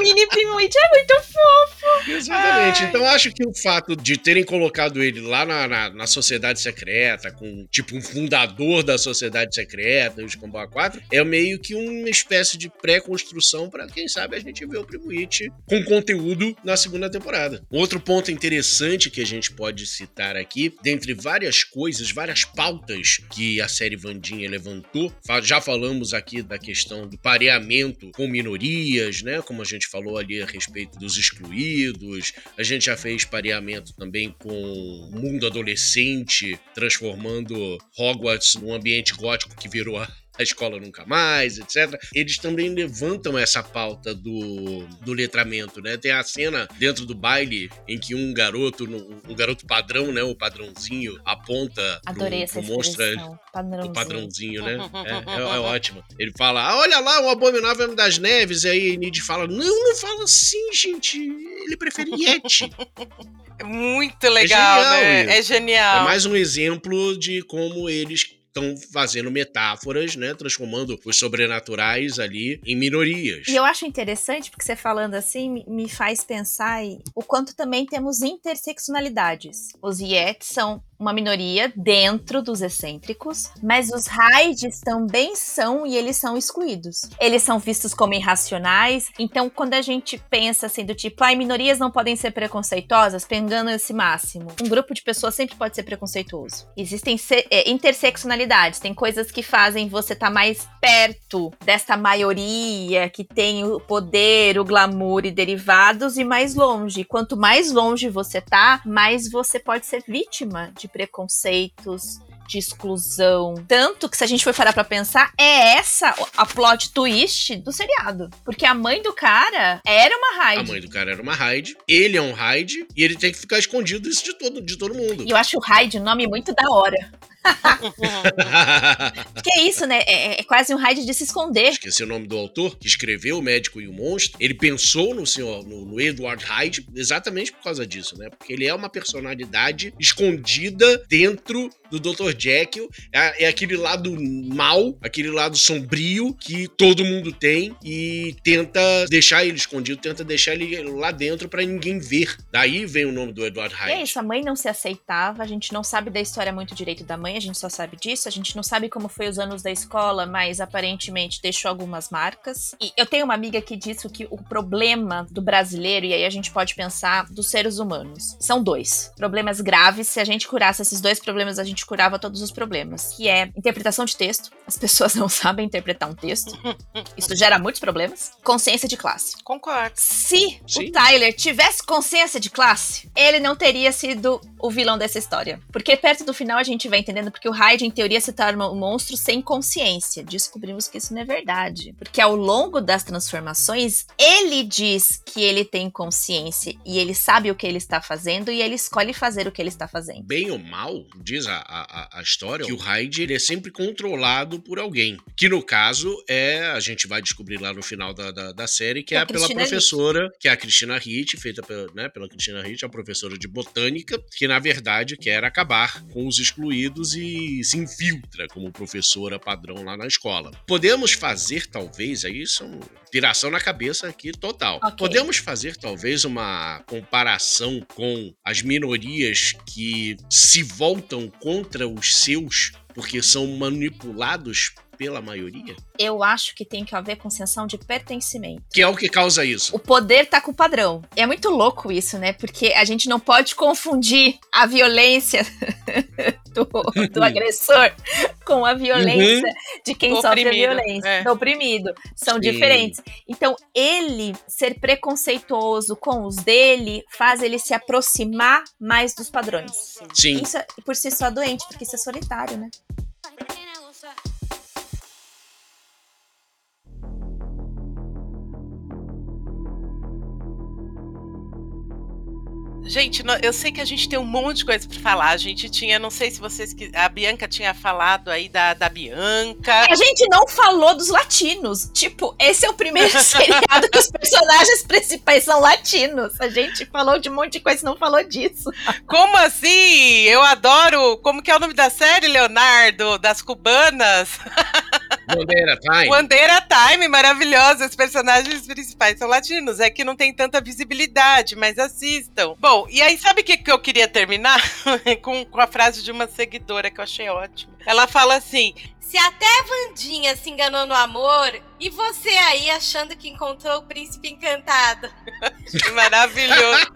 mini Primo It, é muito fofo. Exatamente. Então acho que o fato de terem colocado ele lá na, na, na Sociedade Secreta, com tipo um fundador da Sociedade Secreta, os Comboa 4, é meio que uma espécie de pré-construção para quem sabe a gente ver o Primo It com conteúdo na segunda temporada. Outro ponto interessante que a gente pode citar aqui, dentre várias coisas, várias pautas que a série Vandinha levantou, já falamos aqui da questão do pareamento com minorias, né? Como a gente falou ali a respeito dos excluídos, a gente já fez pareamento também com o mundo adolescente, transformando Hogwarts num ambiente gótico que virou a a escola nunca mais, etc. Eles também levantam essa pauta do, do letramento, né? Tem a cena dentro do baile em que um garoto, um garoto padrão, né? O padrãozinho aponta Adorei pro, essa pro monstro, expressão. Padrãozinho. o padrãozinho, né? É, é, é ótimo. Ele fala, ah, olha lá, o Abominável das Neves. E aí Nid fala, não, não fala assim, gente. Ele prefere Yeti. É muito legal, genial né? isso. É genial. É mais um exemplo de como eles estão fazendo metáforas, né? Transformando os sobrenaturais ali em minorias. E eu acho interessante, porque você falando assim, me- faz pensar o quanto também temos interseccionalidades. Os Yetis são uma minoria dentro dos excêntricos, mas os Raids também são e eles são excluídos. Eles são vistos como irracionais, então quando a gente pensa assim do tipo, ai, minorias não podem ser preconceituosas, pegando esse máximo. Um grupo de pessoas sempre pode ser preconceituoso. Existem é, interseccionalidades, tem coisas que fazem você estar mais perto desta maioria que tem o poder, o glamour e derivados e mais longe. Quanto mais longe você tá, mais você pode ser vítima de preconceitos, de exclusão. Tanto que se a gente for parar pra pensar, é essa a plot twist do seriado. Porque a mãe do cara era uma A Hyde. mãe do cara era uma Hyde, ele é um Hyde, e ele tem que ficar escondido isso de todo, de todo mundo. E eu acho o Hyde um nome muito da hora. Porque é isso, né? É, é quase um Hyde de se esconder. Esqueci o nome do autor, que escreveu O Médico e o Monstro. Ele pensou no senhor, no, no Edward Hyde, exatamente por causa disso, né? Porque ele é uma personalidade escondida dentro do Dr. Jekyll. É, é aquele lado mal, aquele lado sombrio que todo mundo tem e tenta deixar ele escondido, tenta deixar ele lá dentro pra ninguém ver. Daí vem o nome do Edward E Hyde. é isso, a mãe não se aceitava, a gente não sabe da história muito direito da mãe, a gente só sabe disso, a gente não sabe como foi os anos da escola, mas aparentemente deixou algumas marcas. E eu tenho uma amiga que disse que o problema do brasileiro, e aí a gente pode pensar dos seres humanos, são dois. Problemas graves, se a gente curasse esses dois problemas, a gente curava todos os problemas. Que é interpretação de texto, as pessoas não sabem interpretar um texto, isso gera muitos problemas. Consciência de classe. Concordo. Se Sim. o Tyler tivesse consciência de classe, ele não teria sido o vilão dessa história. Porque perto do final a gente vai entendendo porque o Hyde, em teoria, se torna um monstro sem consciência. Descobrimos que isso não é verdade. Porque ao longo das transformações, ele diz que ele tem consciência e ele sabe o que ele está fazendo e ele escolhe fazer o que ele está fazendo. bem ou mal, diz a, a, a história, que o Hyde ele é sempre controlado por alguém. Que no caso é, a gente vai descobrir lá no final da, da, da série, que É é, a pela professora, que é a Cristina Hitt, feita pela, né, pela Cristina Hitt, a professora de botânica, que na verdade quer acabar com os excluídos e se infiltra como professora padrão lá na escola. Podemos fazer, talvez, aí isso é uma piração na cabeça aqui total. Ok. Podemos fazer talvez uma comparação com as minorias que se voltam contra os seus porque são manipulados pela maioria? Eu acho que tem que haver com sensação de pertencimento. Que é o que causa isso. O poder tá com o padrão. É muito louco isso, né? Porque a gente não pode confundir a violência do, do agressor com a violência de quem Do sofre a oprimido, violência, é. do oprimido. São Sim. diferentes. Então, ele ser preconceituoso com os dele faz ele se aproximar mais dos padrões. Sim. Isso é por si só doente, porque isso é solitário, né? Gente, eu sei que a gente tem um monte de coisa pra falar. A gente tinha, não sei se vocês. A Bianca tinha falado aí da, da Bianca. A gente não falou dos latinos. Tipo, esse é o primeiro seriado que os personagens principais são latinos. A gente falou de um monte de coisa e não falou disso. Como assim? Eu adoro. Como que é o nome da série, Leonardo? Das cubanas? Bandeira, time. Bandeira Time, maravilhosa. Os personagens principais são latinos. É que não tem tanta visibilidade, mas assistam. Bom, e aí sabe o que, que eu queria terminar? com, com a frase de uma seguidora que eu achei ótima. Ela fala assim: Se até Vandinha se enganou no amor, e você aí achando que encontrou o príncipe encantado? Maravilhoso.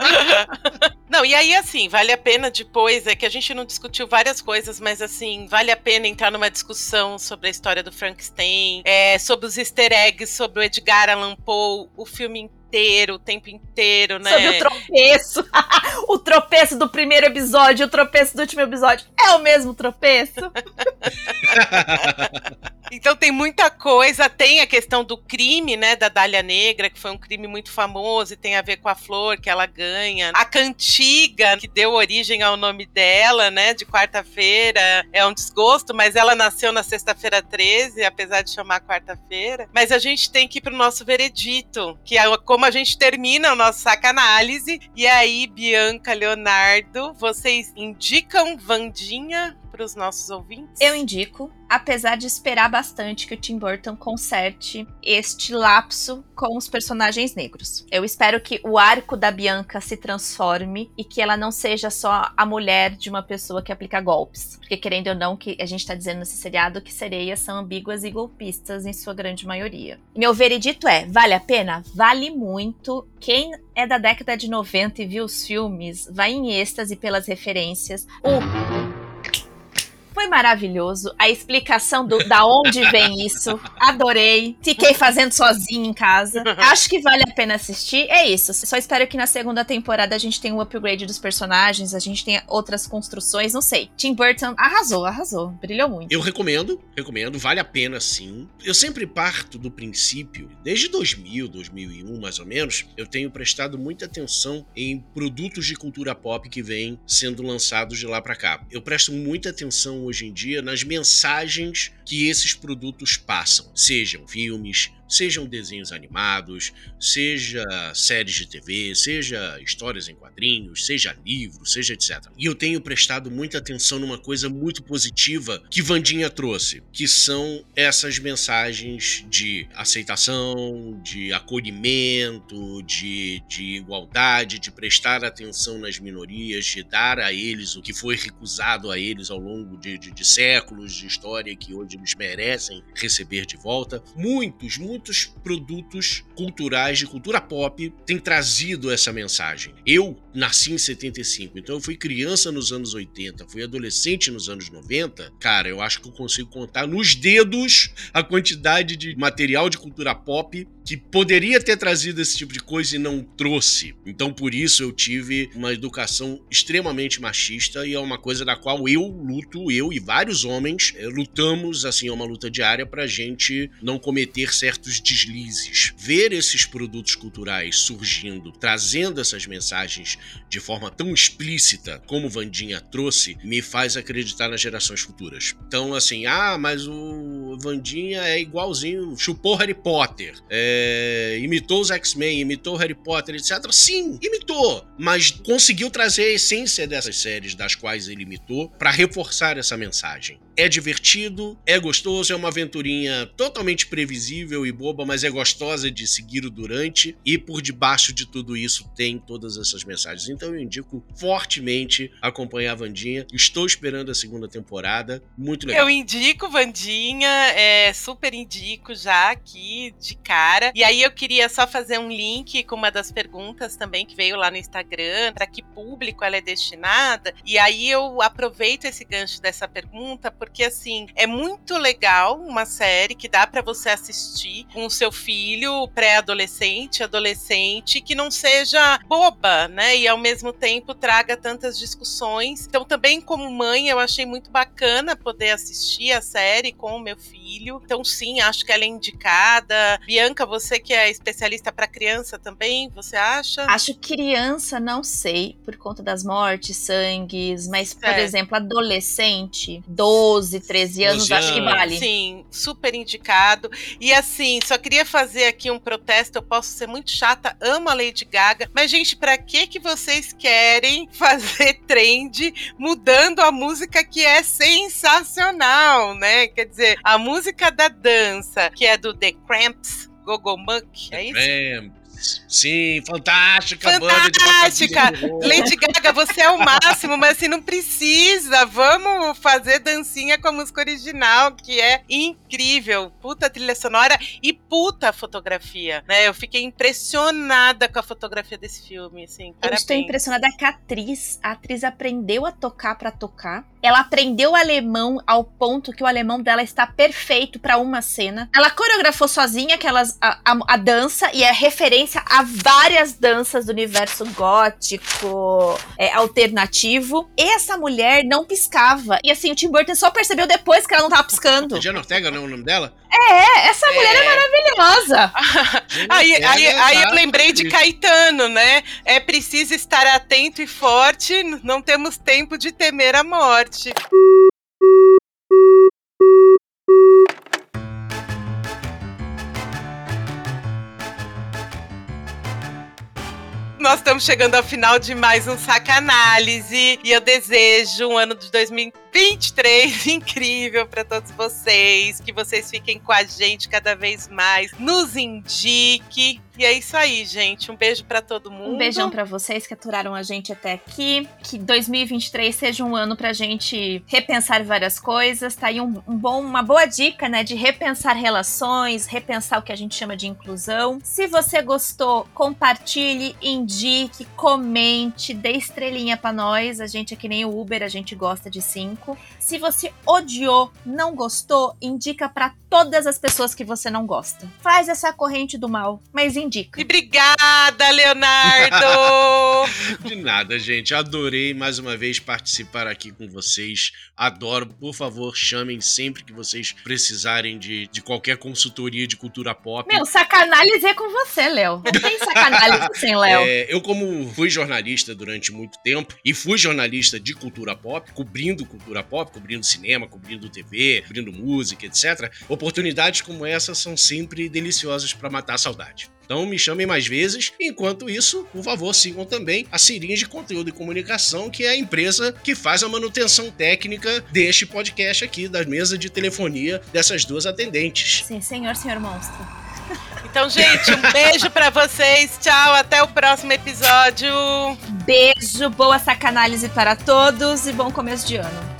Não, e aí, assim, vale a pena depois, é que a gente não discutiu várias coisas, mas assim, vale a pena entrar numa discussão sobre a história do Frankenstein, é, sobre os easter eggs, sobre o Edgar Allan Poe, o filme inteiro, o tempo inteiro, né? Sobre o tropeço. o tropeço do primeiro episódio e o tropeço do último episódio é o mesmo tropeço? Então tem muita coisa, tem a questão do crime, né, da Dália Negra, que foi um crime muito famoso e tem a ver com a flor que ela ganha. A cantiga, que deu origem ao nome dela, né, de quarta-feira, é um desgosto, mas ela nasceu na sexta-feira 13, apesar de chamar quarta-feira. Mas a gente tem que ir pro nosso veredito, que é como a gente termina o nosso saca análise. E aí, Bianca, Leonardo, vocês indicam Vandinha para os nossos ouvintes? Eu indico, apesar de esperar bastante que o Tim Burton conserte este lapso com os personagens negros. Eu espero que o arco da Bianca se transforme e que ela não seja só a mulher de uma pessoa que aplica golpes. Porque, querendo ou não, que a gente está dizendo nesse seriado que sereias são ambíguas e golpistas em sua grande maioria. Meu veredito é: vale a pena? Vale muito. Quem é da década de 90 e viu os filmes, vai em êxtase pelas referências. O foi maravilhoso. A explicação do, da onde vem isso. Adorei. Fiquei fazendo sozinha em casa. Acho que vale a pena assistir. É isso. Só espero que na segunda temporada a gente tenha um upgrade dos personagens, a gente tenha outras construções. Não sei. Tim Burton arrasou, arrasou. Brilhou muito. Eu recomendo, recomendo. Vale a pena sim. Eu sempre parto do princípio, desde 2000, 2001 mais ou menos, eu tenho prestado muita atenção em produtos de cultura pop que vêm sendo lançados de lá para cá. Eu presto muita atenção hoje em dia nas mensagens que esses produtos passam, sejam filmes, sejam desenhos animados, seja séries de TV, seja histórias em quadrinhos, seja livros, seja etc. E eu tenho prestado muita atenção numa coisa muito positiva que Vandinha trouxe, que são essas mensagens de aceitação, de acolhimento, de, de igualdade, de prestar atenção nas minorias, de dar a eles o que foi recusado a eles ao longo de, de, de séculos de história que hoje eles merecem receber de volta. Muitos, muitos muitos produtos culturais de cultura pop têm trazido essa mensagem. Eu nasci em 75, então eu fui criança nos anos 80, fui adolescente nos anos 90. Cara, eu acho que eu consigo contar nos dedos a quantidade de material de cultura pop que poderia ter trazido esse tipo de coisa e não trouxe. Então, por isso, eu tive uma educação extremamente machista e é uma coisa da qual eu luto, eu e vários homens é, lutamos, assim, é uma luta diária pra gente não cometer certos deslizes. Ver esses produtos culturais surgindo, trazendo essas mensagens de forma tão explícita como Vandinha trouxe, me faz acreditar nas gerações futuras. Então, assim, ah, mas o Vandinha é igualzinho, chupou Harry Potter. É, é, imitou os X-Men, imitou Harry Potter, etc. Sim, imitou, mas conseguiu trazer a essência dessas séries das quais ele imitou para reforçar essa mensagem. É divertido, é gostoso, é uma aventurinha totalmente previsível e boba, mas é gostosa de seguir durante. E por debaixo de tudo isso tem todas essas mensagens. Então eu indico fortemente acompanhar a Vandinha. Estou esperando a segunda temporada. Muito legal. Eu indico Vandinha, é, super indico já aqui de cara. E aí eu queria só fazer um link com uma das perguntas também que veio lá no Instagram, para que público ela é destinada. E aí eu aproveito esse gancho dessa pergunta porque assim, é muito legal uma série que dá para você assistir com o seu filho pré-adolescente, adolescente, que não seja boba, né? E ao mesmo tempo traga tantas discussões. Então, também como mãe, eu achei muito bacana poder assistir a série com o meu filho. Então, sim, acho que ela é indicada. Bianca, você que é especialista para criança também, você acha? Acho criança, não sei, por conta das mortes, sangues, mas, por é. exemplo, adolescente, 12 12, 13 anos, 12 acho que vale. Sim, super indicado. E assim, só queria fazer aqui um protesto, eu posso ser muito chata, amo a Lady Gaga, mas gente, para que que vocês querem fazer trend mudando a música que é sensacional, né? Quer dizer, a música da dança, que é do The Cramps, Gogo Monk, é isso? Sim, fantástica, fantástica. Lady Gaga, você é o máximo, mas assim, não precisa. Vamos fazer dancinha com a música original, que é incrível. Puta trilha sonora e puta fotografia, né? Eu fiquei impressionada com a fotografia desse filme, assim. Eu estou impressionada com a atriz. A atriz aprendeu a tocar para tocar Ela aprendeu alemão ao ponto que o alemão dela está perfeito para uma cena. Ela coreografou sozinha aquelas a, a, a, dança e é referência a várias danças do universo gótico, é, alternativo. Essa mulher não piscava. E assim, o Tim Burton só percebeu depois que ela não tava piscando. Diana Ortega não é o nome dela? É, essa mulher é, é maravilhosa. aí, aí, aí eu lembrei de Caetano, né? É preciso estar atento e forte, não temos tempo de temer a morte. Nós estamos chegando ao final de mais um Sacanálise e eu desejo um ano de 2023 incrível para todos vocês, que vocês fiquem com a gente cada vez mais, nos indique e é isso aí, gente. Um beijo para todo mundo. Um beijão para vocês que aturaram a gente até aqui. Que 2023 seja um ano pra gente repensar várias coisas. Tá aí um, um, bom, uma boa dica, né? De repensar relações, repensar o que a gente chama de inclusão. Se você gostou, compartilhe, indique, comente, dê estrelinha para nós. A gente é que nem o Uber, a gente gosta de cinco. Se você odiou, não gostou, indica para todas as pessoas que você não gosta. Faz essa corrente do mal, mas indica. E obrigada, Leonardo! De nada, gente. Adorei mais uma vez participar aqui com vocês. Adoro. Por favor, chamem sempre que vocês precisarem de, de qualquer consultoria de cultura pop. Meu, sacanálise é com você, Léo. Não tem sacanálise sem Léo. É, eu, como fui jornalista durante muito tempo e fui jornalista de cultura pop, cobrindo cultura pop, cobrindo cinema, cobrindo TV, cobrindo música, etc. Oportunidades como essa são sempre deliciosas para matar a saudade. Então me chamem mais vezes. Enquanto isso, por favor, sigam também a Siringe Conteúdo e Comunicação, que é a empresa que faz a manutenção técnica deste podcast aqui, da mesa de telefonia dessas duas atendentes. Sim, senhor, senhor monstro. Então, gente, um beijo para vocês. Tchau, até o próximo episódio. Beijo, boa sacanálise para todos e bom começo de ano.